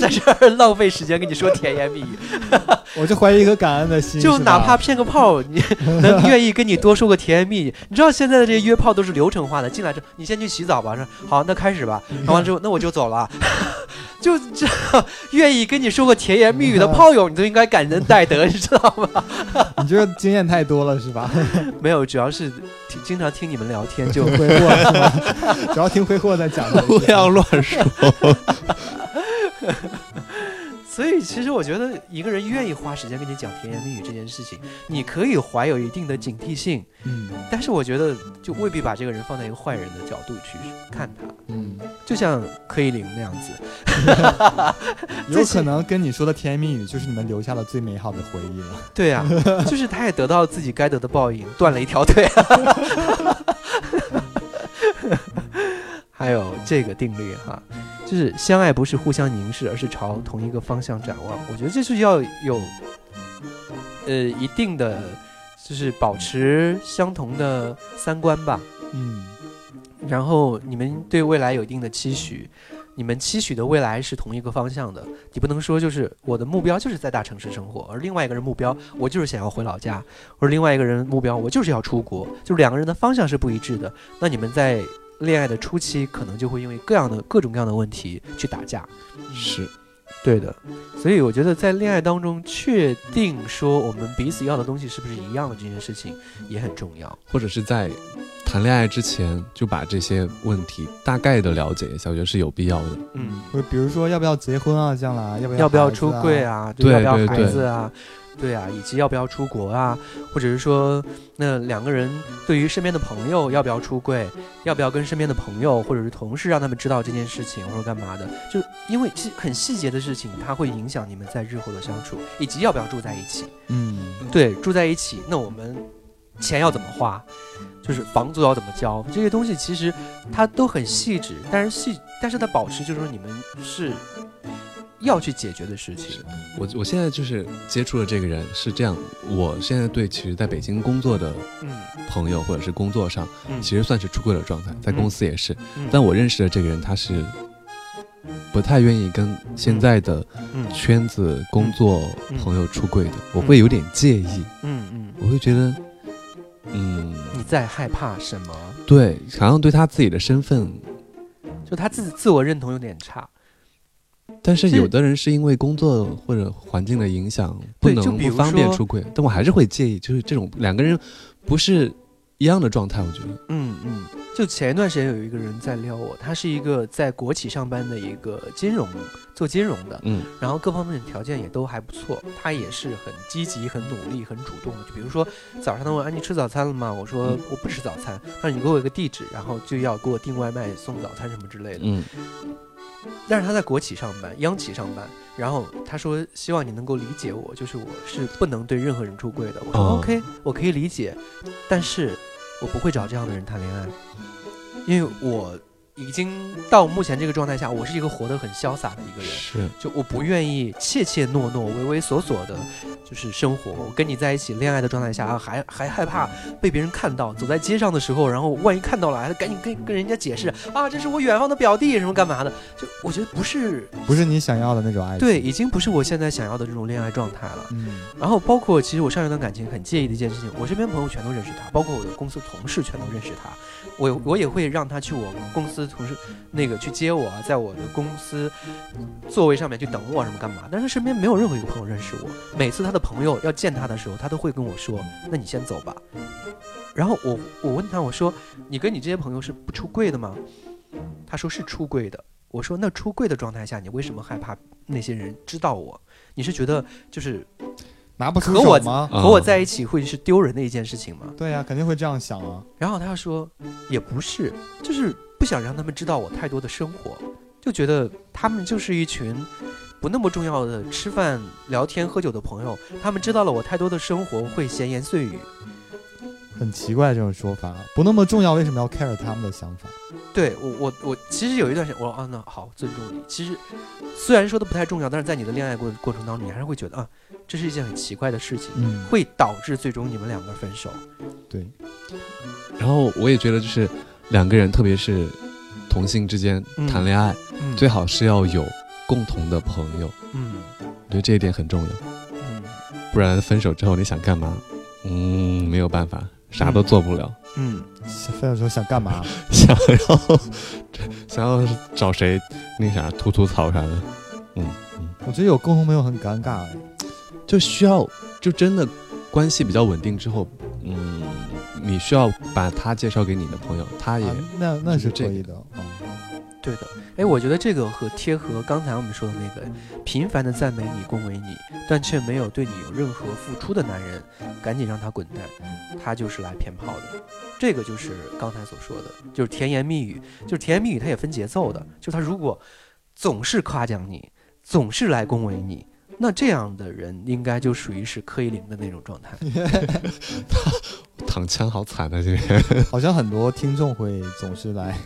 在这儿浪费时间跟你说甜言蜜语？我就怀疑一个感恩的心。就哪怕骗个炮，你能愿意跟你多说个甜言蜜语？你知道现在的这些约炮都是流程化的，进来之后你先去洗澡吧，说好，那开始吧。完了之后，那我就走了。就这，愿意跟你说个甜言蜜语的炮友，你都应该感恩戴德，你知道吗？你这个经验太多了是吧？没有，主要是听经常听你们聊天就挥霍是吧？主要听挥霍在讲的，不要乱说。所以，其实我觉得一个人愿意花时间跟你讲甜言蜜语这件事情，你可以怀有一定的警惕性，嗯，但是我觉得就未必把这个人放在一个坏人的角度去看他，嗯。就像柯以琳那样子，有可能跟你说的甜言蜜语就是你们留下了最美好的回忆了。对啊，就是他也得到了自己该得的报应，断了一条腿。还有这个定律哈，就是相爱不是互相凝视，而是朝同一个方向展望。我觉得这是要有呃一定的，就是保持相同的三观吧。嗯。然后你们对未来有一定的期许，你们期许的未来是同一个方向的。你不能说就是我的目标就是在大城市生活，而另外一个人目标我就是想要回老家，或者另外一个人目标我就是要出国，就是两个人的方向是不一致的。那你们在恋爱的初期可能就会因为各样的各种各样的问题去打架。是。对的，所以我觉得在恋爱当中确定说我们彼此要的东西是不是一样的这件事情也很重要，或者是在谈恋爱之前就把这些问题大概的了解一下，我觉得是有必要的。嗯，或者比如说要不要结婚啊，将来要不要要不要出柜啊，对要不要孩子啊。对啊，以及要不要出国啊，或者是说，那两个人对于身边的朋友要不要出柜，要不要跟身边的朋友或者是同事让他们知道这件事情，或者干嘛的？就因为细很细节的事情，它会影响你们在日后的相处，以及要不要住在一起。嗯，对，住在一起，那我们钱要怎么花？就是房租要怎么交？这些东西其实它都很细致，但是细，但是它保持就是说你们是。要去解决的事情，我我现在就是接触的这个人是这样。我现在对其实在北京工作的朋友或者是工作上，其实算是出柜的状态，在公司也是。但我认识的这个人，他是不太愿意跟现在的圈子工作朋友出柜的，我会有点介意。嗯嗯，我会觉得，嗯，你在害怕什么？对，好像对他自己的身份，就他自自我认同有点差。但是有的人是因为工作或者环境的影响，不能不方便出柜，但我还是会介意，就是这种两个人不是一样的状态，我觉得。嗯嗯，就前一段时间有一个人在撩我，他是一个在国企上班的一个金融做金融的，嗯，然后各方面条件也都还不错，他也是很积极、很努力、很主动的。就比如说早上他问：“安妮吃早餐了吗？”我说：“我不吃早餐。”他说：“你给我一个地址，然后就要给我订外卖、送早餐什么之类的。”嗯。但是他在国企上班，央企上班，然后他说希望你能够理解我，就是我是不能对任何人出柜的。我说 OK，我可以理解，但是我不会找这样的人谈恋爱，因为我。已经到目前这个状态下，我是一个活得很潇洒的一个人。是，就我不愿意怯怯懦懦、畏畏缩缩的，就是生活。我跟你在一起恋爱的状态下，还还害怕被别人看到。走在街上的时候，然后万一看到了，还赶紧跟跟人家解释啊，这是我远方的表弟，什么干嘛的？就我觉得不是，不是你想要的那种爱情。对，已经不是我现在想要的这种恋爱状态了。嗯。然后包括其实我上一段感情很介意的一件事情，我身边朋友全都认识他，包括我的公司同事全都认识他。我我也会让他去我公司同事那个去接我，在我的公司座位上面去等我什么干嘛？但是身边没有任何一个朋友认识我。每次他的朋友要见他的时候，他都会跟我说：“那你先走吧。”然后我我问他我说：“你跟你这些朋友是不出柜的吗？”他说是出柜的。我说：“那出柜的状态下，你为什么害怕那些人知道我？你是觉得就是？”拿不出手吗？和我在一起会是丢人的一件事情吗？对呀，肯定会这样想啊。然后他说，也不是，就是不想让他们知道我太多的生活，就觉得他们就是一群不那么重要的吃饭、聊天、喝酒的朋友。他们知道了我太多的生活，会闲言碎语。很奇怪这种说法，不那么重要，为什么要 care 他们的想法？对我，我，我其实有一段时间，我说啊，那好，尊重你。其实虽然说的不太重要，但是在你的恋爱过过程当中，你还是会觉得啊。这是一件很奇怪的事情，会导致最终你们两个分手。对。然后我也觉得，就是两个人，特别是同性之间谈恋爱，最好是要有共同的朋友。嗯，我觉得这一点很重要。嗯，不然分手之后你想干嘛？嗯，没有办法，啥都做不了。嗯，分手之后想干嘛？想要 想要找谁那啥吐吐槽啥的。嗯嗯，我觉得有共同朋友很尴尬哎。就需要，就真的关系比较稳定之后，嗯，你需要把他介绍给你的朋友，他也那那是可以的，对的，哎，我觉得这个和贴合刚才我们说的那个频繁的赞美你、恭维你，但却没有对你有任何付出的男人，赶紧让他滚蛋，他就是来骗炮的。这个就是刚才所说的，就是甜言蜜语，就是甜言蜜语，它也分节奏的。就他如果总是夸奖你，总是来恭维你，那这样的人应该就属于是柯以琳的那种状态。躺枪好惨啊！这边 好像很多听众会总是来。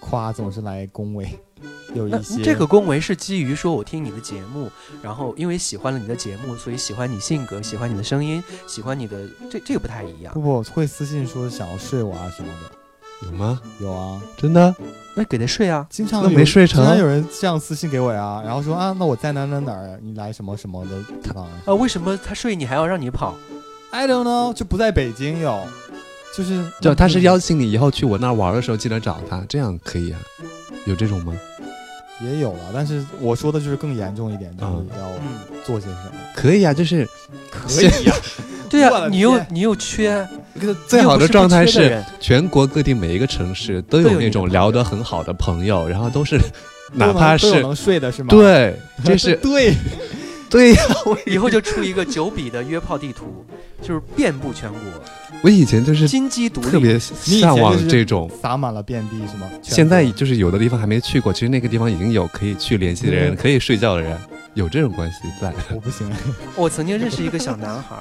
夸总是来恭维，有一些这个恭维是基于说我听你的节目，然后因为喜欢了你的节目，所以喜欢你性格，喜欢你的声音，喜欢你的这这个不太一样。不不会私信说想要睡我啊什么的，有吗？有啊，真的？那给他睡啊，经常那没睡成。经常有人这样私信给我呀，然后说啊，那我在哪哪哪儿，你来什么什么的地方啊？为什么他睡你还要让你跑？I don't know，就不在北京有。就是，就他是邀请你以后去我那儿玩的时候记得找他，这样可以啊？有这种吗？也有了，但是我说的就是更严重一点，就是要做些什么？可以啊，就是可以啊。对啊，你又你又缺，最好的状态是全国各地每一个城市都有那种聊得很好的朋友，然后都是哪怕是能睡的是吗？对，这 是对。对呀，我以后就出一个九笔的约炮地图，就是遍布全国。我以前就是金鸡独立，特别向往这种撒满了遍地是吗？现在就是有的地方还没去过，其实那个地方已经有可以去联系的人，可以睡觉的人，有这种关系在。我不行，我曾经认识一个小男孩。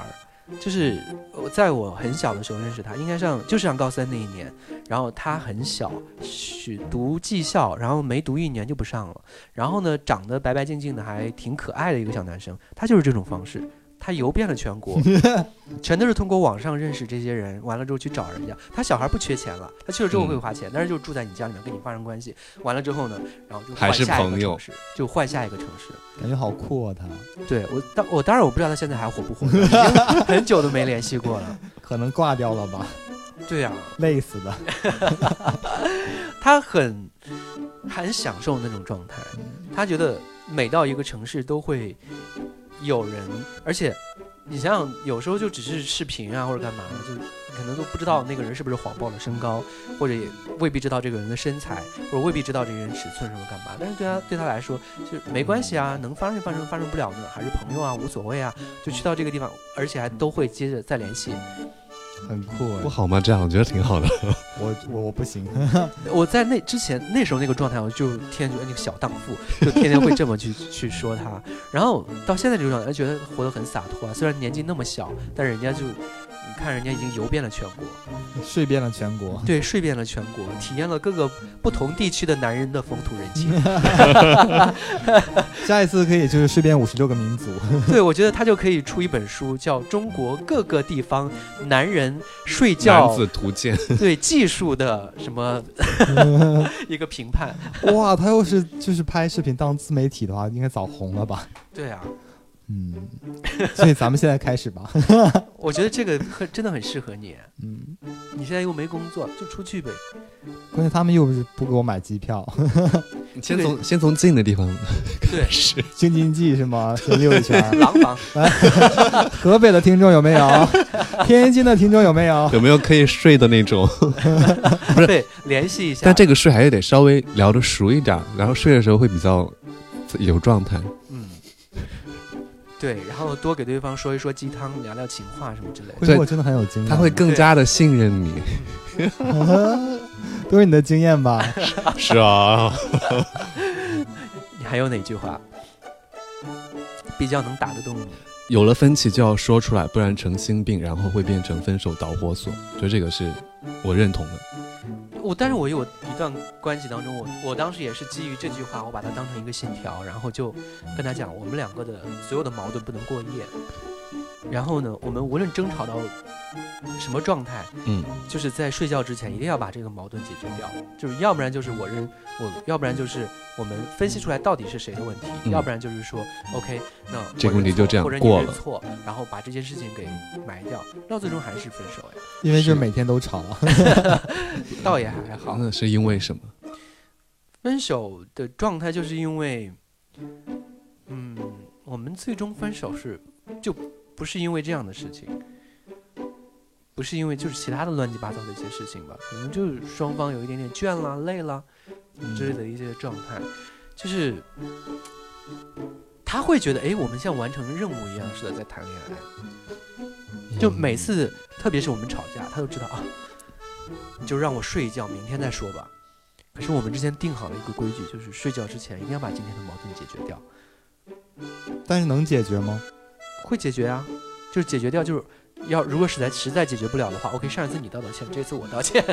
就是我在我很小的时候认识他，应该上就是上高三那一年，然后他很小，是读技校，然后没读一年就不上了，然后呢长得白白净净的，还挺可爱的一个小男生，他就是这种方式。他游遍了全国，全都是通过网上认识这些人，完了之后去找人家。他小孩不缺钱了，他去了之后会花钱，但是就住在你家里面，跟你发生关系。完了之后呢，然后就换下一个城市，就换下一个城市，感觉好酷啊！他，对我当，我当然我不知道他现在还火不火，很久都没联系过了，可能挂掉了吧？对呀，累死的。他很很享受那种状态，他觉得每到一个城市都会。有人，而且你想想，有时候就只是视频啊，或者干嘛，就可能都不知道那个人是不是谎报了身高，或者也未必知道这个人的身材，或者未必知道这个人尺寸什么干嘛。但是对他对他来说，就是没关系啊，能发生发生发生不了呢，还是朋友啊，无所谓啊，就去到这个地方，而且还都会接着再联系。很酷，不好吗？这样我觉得挺好的。我我我不行，我在那之前那时候那个状态，我就天天觉得那个小荡妇，就天天会这么去 去说他。然后到现在这个状态，觉得活得很洒脱啊。虽然年纪那么小，但是人家就。看人家已经游遍了全国，睡遍了全国，对，睡遍了全国，体验了各个不同地区的男人的风土人情。下一次可以就是睡遍五十六个民族。对，我觉得他就可以出一本书，叫《中国各个地方男人睡觉男子图鉴》。对，技术的什么一个评判。哇，他要是就是拍视频当自媒体的话，应该早红了吧？对啊。嗯，所以咱们现在开始吧。我觉得这个很真的很适合你。嗯，你现在又没工作，就出去呗。关键他们又不是不给我买机票。你 先从先从近的地方对，是京津冀是吗？先溜一圈。廊坊。河北的听众有没有？天津的听众有没有？有没有可以睡的那种？不是，联系一下。但这个睡还是得稍微聊得熟一点，然后睡的时候会比较有状态。对，然后多给对方说一说鸡汤，聊聊情话什么之类的。对，我真的很有经验，他会更加的信任你。都是你的经验吧？是啊。你还有哪句话比较能打得动你？有了分歧就要说出来，不然成心病，然后会变成分手导火索。就这个是我认同的。我但是我有一段关系当中，我我当时也是基于这句话，我把它当成一个信条，然后就跟他讲，我们两个的所有的矛盾不能过夜。然后呢，我们无论争吵到什么状态，嗯，就是在睡觉之前一定要把这个矛盾解决掉。就是要不然就是我认我，要不然就是我们分析出来到底是谁的问题，要不然就是说，OK，那这个问题就这样过了，错，然后把这件事情给埋掉，到最终还是分手呀。因为就是每天都吵，倒也还好。那是因为什么？分手的状态就是因为，嗯，我们最终分手是就。不是因为这样的事情，不是因为就是其他的乱七八糟的一些事情吧？可能就是双方有一点点倦了、累了，之类的一些状态，就是他会觉得，哎，我们像完成任务一样似的在谈恋爱。就每次，特别是我们吵架，他都知道啊，就让我睡一觉，明天再说吧。可是我们之前定好了一个规矩，就是睡觉之前一定要把今天的矛盾解决掉。但是能解决吗？会解决啊，就是解决掉，就是要如果实在实在解决不了的话，OK，上一次你道道歉，这次我道歉，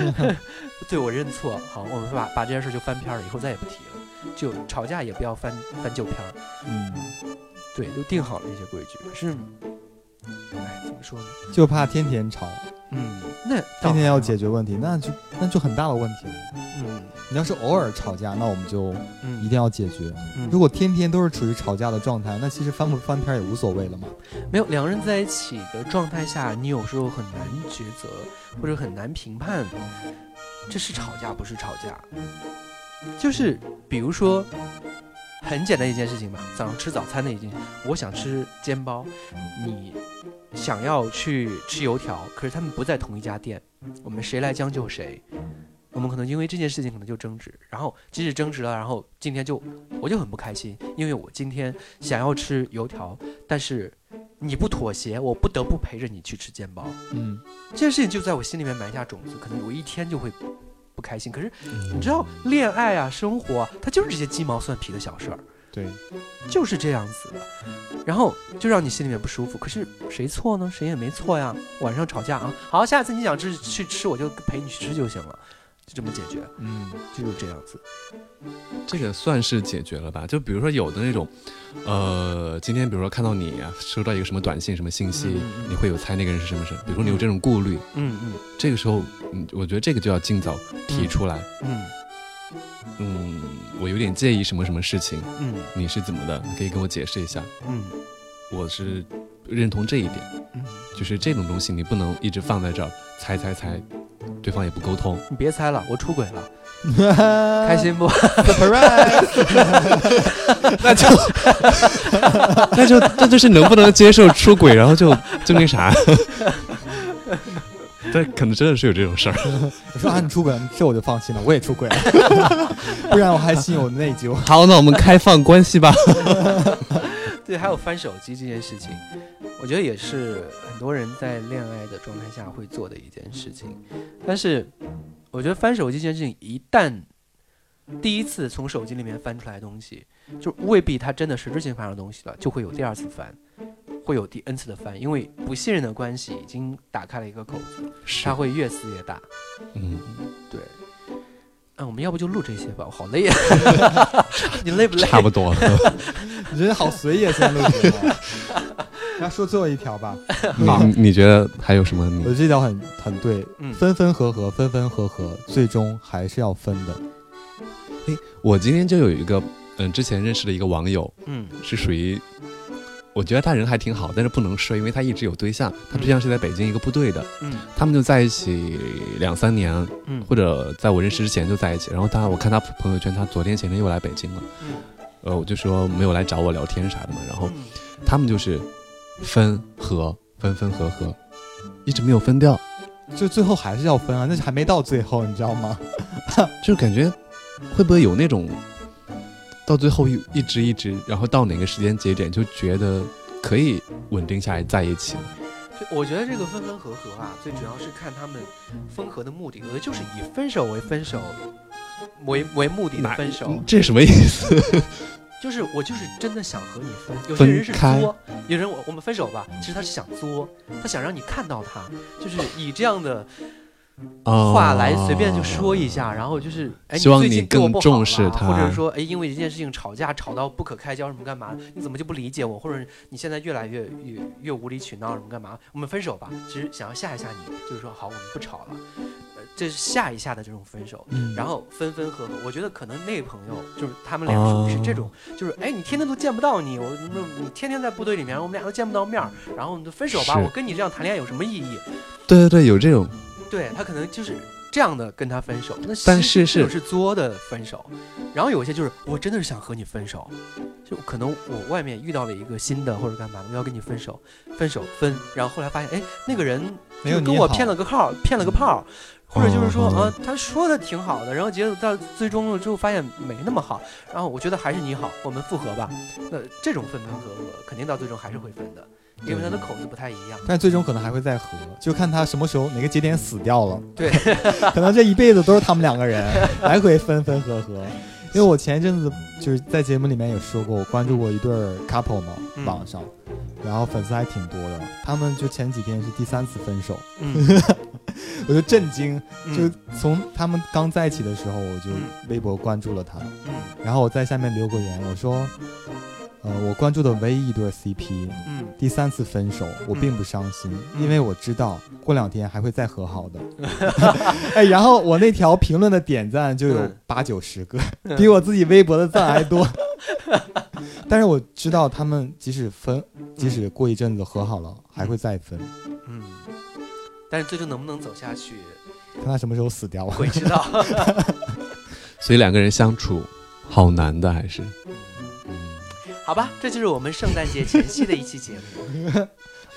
对我认错，好，我们把把这件事就翻篇了，以后再也不提了，就吵架也不要翻翻旧片儿，嗯，对，都定好了一些规矩，可是，哎，怎么说呢？就怕天天吵。嗯，那天天要解决问题，那就那就很大的问题了。嗯，你要是偶尔吵架，那我们就一定要解决。如果天天都是处于吵架的状态，那其实翻不翻篇也无所谓了嘛。没有两个人在一起的状态下，你有时候很难抉择，或者很难评判，这是吵架不是吵架。就是比如说，很简单一件事情吧，早上吃早餐的一件，我想吃煎包，你。想要去吃油条，可是他们不在同一家店，我们谁来将就谁？我们可能因为这件事情可能就争执，然后即使争执了，然后今天就我就很不开心，因为我今天想要吃油条，但是你不妥协，我不得不陪着你去吃煎包。嗯，这件事情就在我心里面埋下种子，可能我一天就会不开心。可是你知道，恋爱啊，生活，它就是这些鸡毛蒜皮的小事儿。对，就是这样子的，然后就让你心里面不舒服。可是谁错呢？谁也没错呀。晚上吵架啊，好，下次你想吃去吃，我就陪你去吃就行了，就这么解决。嗯，就是这样子。这个算是解决了吧？就比如说有的那种，呃，今天比如说看到你啊收到一个什么短信、什么信息，你会有猜那个人是什么人？比如说你有这种顾虑，嗯嗯，这个时候，嗯，我觉得这个就要尽早提出来。嗯。嗯，我有点介意什么什么事情。嗯，你是怎么的？你可以跟我解释一下。嗯，我是认同这一点。嗯，就是这种东西你不能一直放在这儿猜猜猜，对方也不沟通。你别猜了，我出轨了，开心不？那就 那就那就是能不能接受出轨，然后就就那啥。但可能真的是有这种事儿。我 说啊，你出轨，这我就放心了，我也出轨了，不然我还心有内疚。好，那我们开放关系吧。对，还有翻手机这件事情，我觉得也是很多人在恋爱的状态下会做的一件事情。但是，我觉得翻手机这件事情，一旦第一次从手机里面翻出来东西，就未必它真的实质性翻上东西了，就会有第二次翻。会有第 n 次的翻，因为不信任的关系已经打开了一个口子，它会越撕越大。嗯，对。那我们要不就录这些吧，我好累啊！你累不累？差不多。你觉得好随意啊，现在录节目。那说最后一条吧。你，你觉得还有什么？我这条很很对。嗯。分分合合，分分合合，最终还是要分的。哎，我今天就有一个，嗯，之前认识的一个网友，嗯，是属于。我觉得他人还挺好，但是不能睡，因为他一直有对象。他对象是在北京一个部队的，嗯，他们就在一起两三年，嗯，或者在我认识之前就在一起。然后他，我看他朋友圈，他昨天前天又来北京了，嗯，呃，我就说没有来找我聊天啥的嘛。然后他们就是分合分分合合，一直没有分掉，就最后还是要分啊，那是还没到最后，你知道吗？就是感觉会不会有那种？到最后一一直一直，然后到哪个时间节点就觉得可以稳定下来在一起了。我觉得这个分分合合啊，最主要是看他们分合的目的，有的就是以分手为分手为为目的的分手。这什么意思？就是我就是真的想和你分。有些人是作，有人我我们分手吧，其实他是想作，他想让你看到他，就是以这样的。话来随便就说一下，然后就是，哎，希望你更重视他，或者说，哎，因为一件事情吵架吵到不可开交什么干嘛？你怎么就不理解我？或者你现在越来越越越无理取闹什么干嘛？我们分手吧。其实想要吓一吓你，就是说好，我们不吵了，呃，这是吓一下的这种分手。然后分分合合，我觉得可能那个朋友就是他们俩属于是这种，就是哎，你天天都见不到你，我你天天在部队里面，我们俩都见不到面儿，然后你就分手吧。我跟你这样谈恋爱有什么意义？对对对，有这种。对他可能就是这样的跟他分手，那但是是是作的分手。然后有一些就是我真的是想和你分手，就可能我外面遇到了一个新的或者干嘛，我要跟你分手，分手分。然后后来发现，哎，那个人就跟我骗了个号，骗了个炮，或者就是说啊，他说的挺好的，然后结果到最终了之后发现没那么好。然后我觉得还是你好，我们复合吧。那这种分分合合，肯定到最终还是会分的。因为他的口子不太一样，但最终可能还会再合，就看他什么时候哪个节点死掉了。对，可能这一辈子都是他们两个人 来回分分合合。因为我前一阵子就是在节目里面也说过，我关注过一对 couple 嘛，网上，然后粉丝还挺多的。他们就前几天是第三次分手，我就震惊。就从他们刚在一起的时候，我就微博关注了他，然后我在下面留个言，我说。呃，我关注的唯一一对 CP，嗯，第三次分手，我并不伤心，因为我知道过两天还会再和好的。哎，然后我那条评论的点赞就有八九十个，比我自己微博的赞还多。但是我知道他们即使分，即使过一阵子和好了，还会再分。嗯，但是最终能不能走下去，看他什么时候死掉，会知道。所以两个人相处好难的，还是。好吧，这就是我们圣诞节前夕的一期节目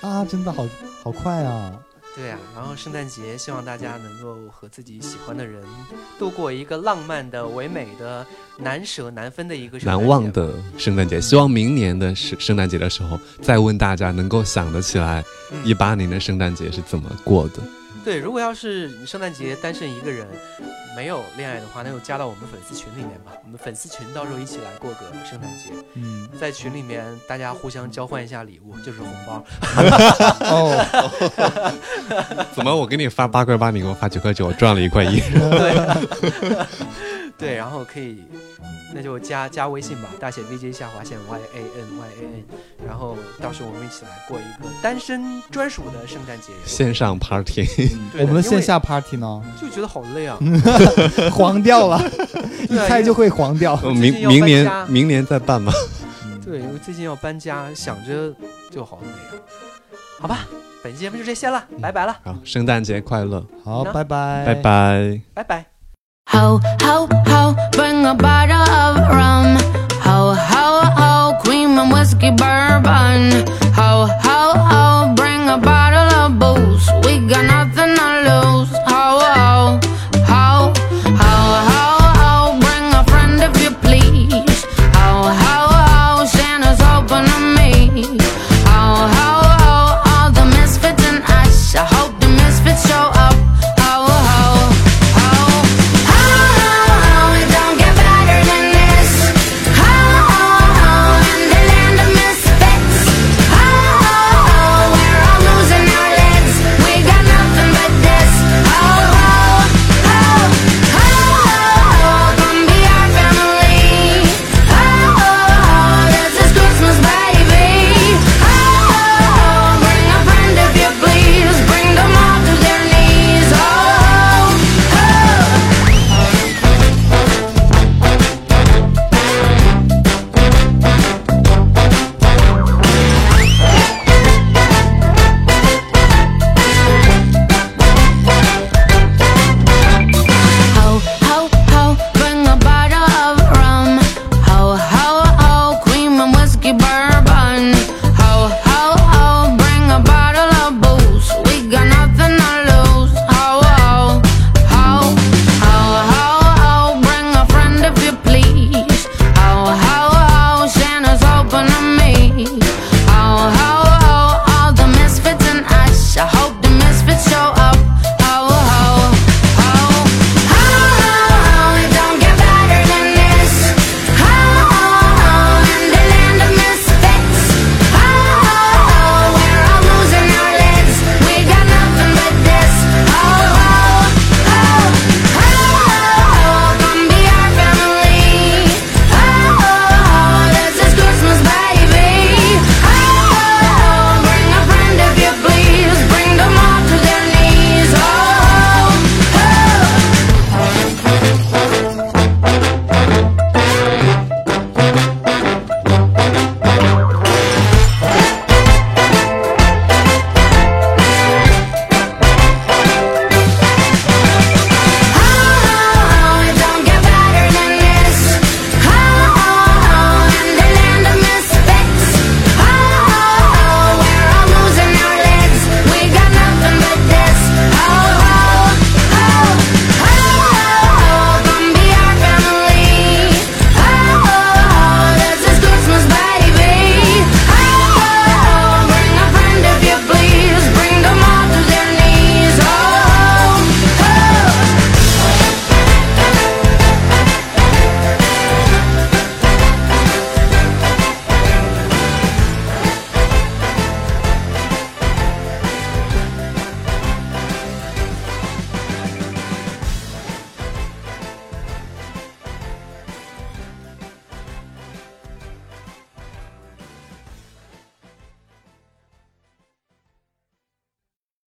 啊，真的好好快啊！对啊，然后圣诞节希望大家能够和自己喜欢的人度过一个浪漫的、唯美的、难舍难分的一个难忘的圣诞节。希望明年的圣圣诞节的时候，再问大家能够想得起来一八年的圣诞节是怎么过的。对，如果要是你圣诞节单身一个人，没有恋爱的话，那就加到我们粉丝群里面吧。我们粉丝群到时候一起来过个圣诞节。嗯，在群里面大家互相交换一下礼物，就是红包。哦，怎么我给你发八块八，你给我发九块九，我赚了一块一。对，对，然后可以。那就加加微信吧，大写 VJ 下划线 Y A N Y A N，然后到时候我们一起来过一个单身专属的圣诞节线上 party。我们的线下 party 呢？就觉得好累啊，黄掉了，一开就会黄掉。明明年明年再办吧。对，因为最近要搬家，想着就好累啊。好吧，本期节目就这些了，拜拜了。好，圣诞节快乐。好，拜拜，拜拜，拜拜。Ho, ho, ho, bring a bottle of rum. Ho, ho, ho, cream and whiskey bourbon. Ho, ho, ho, bring a bottle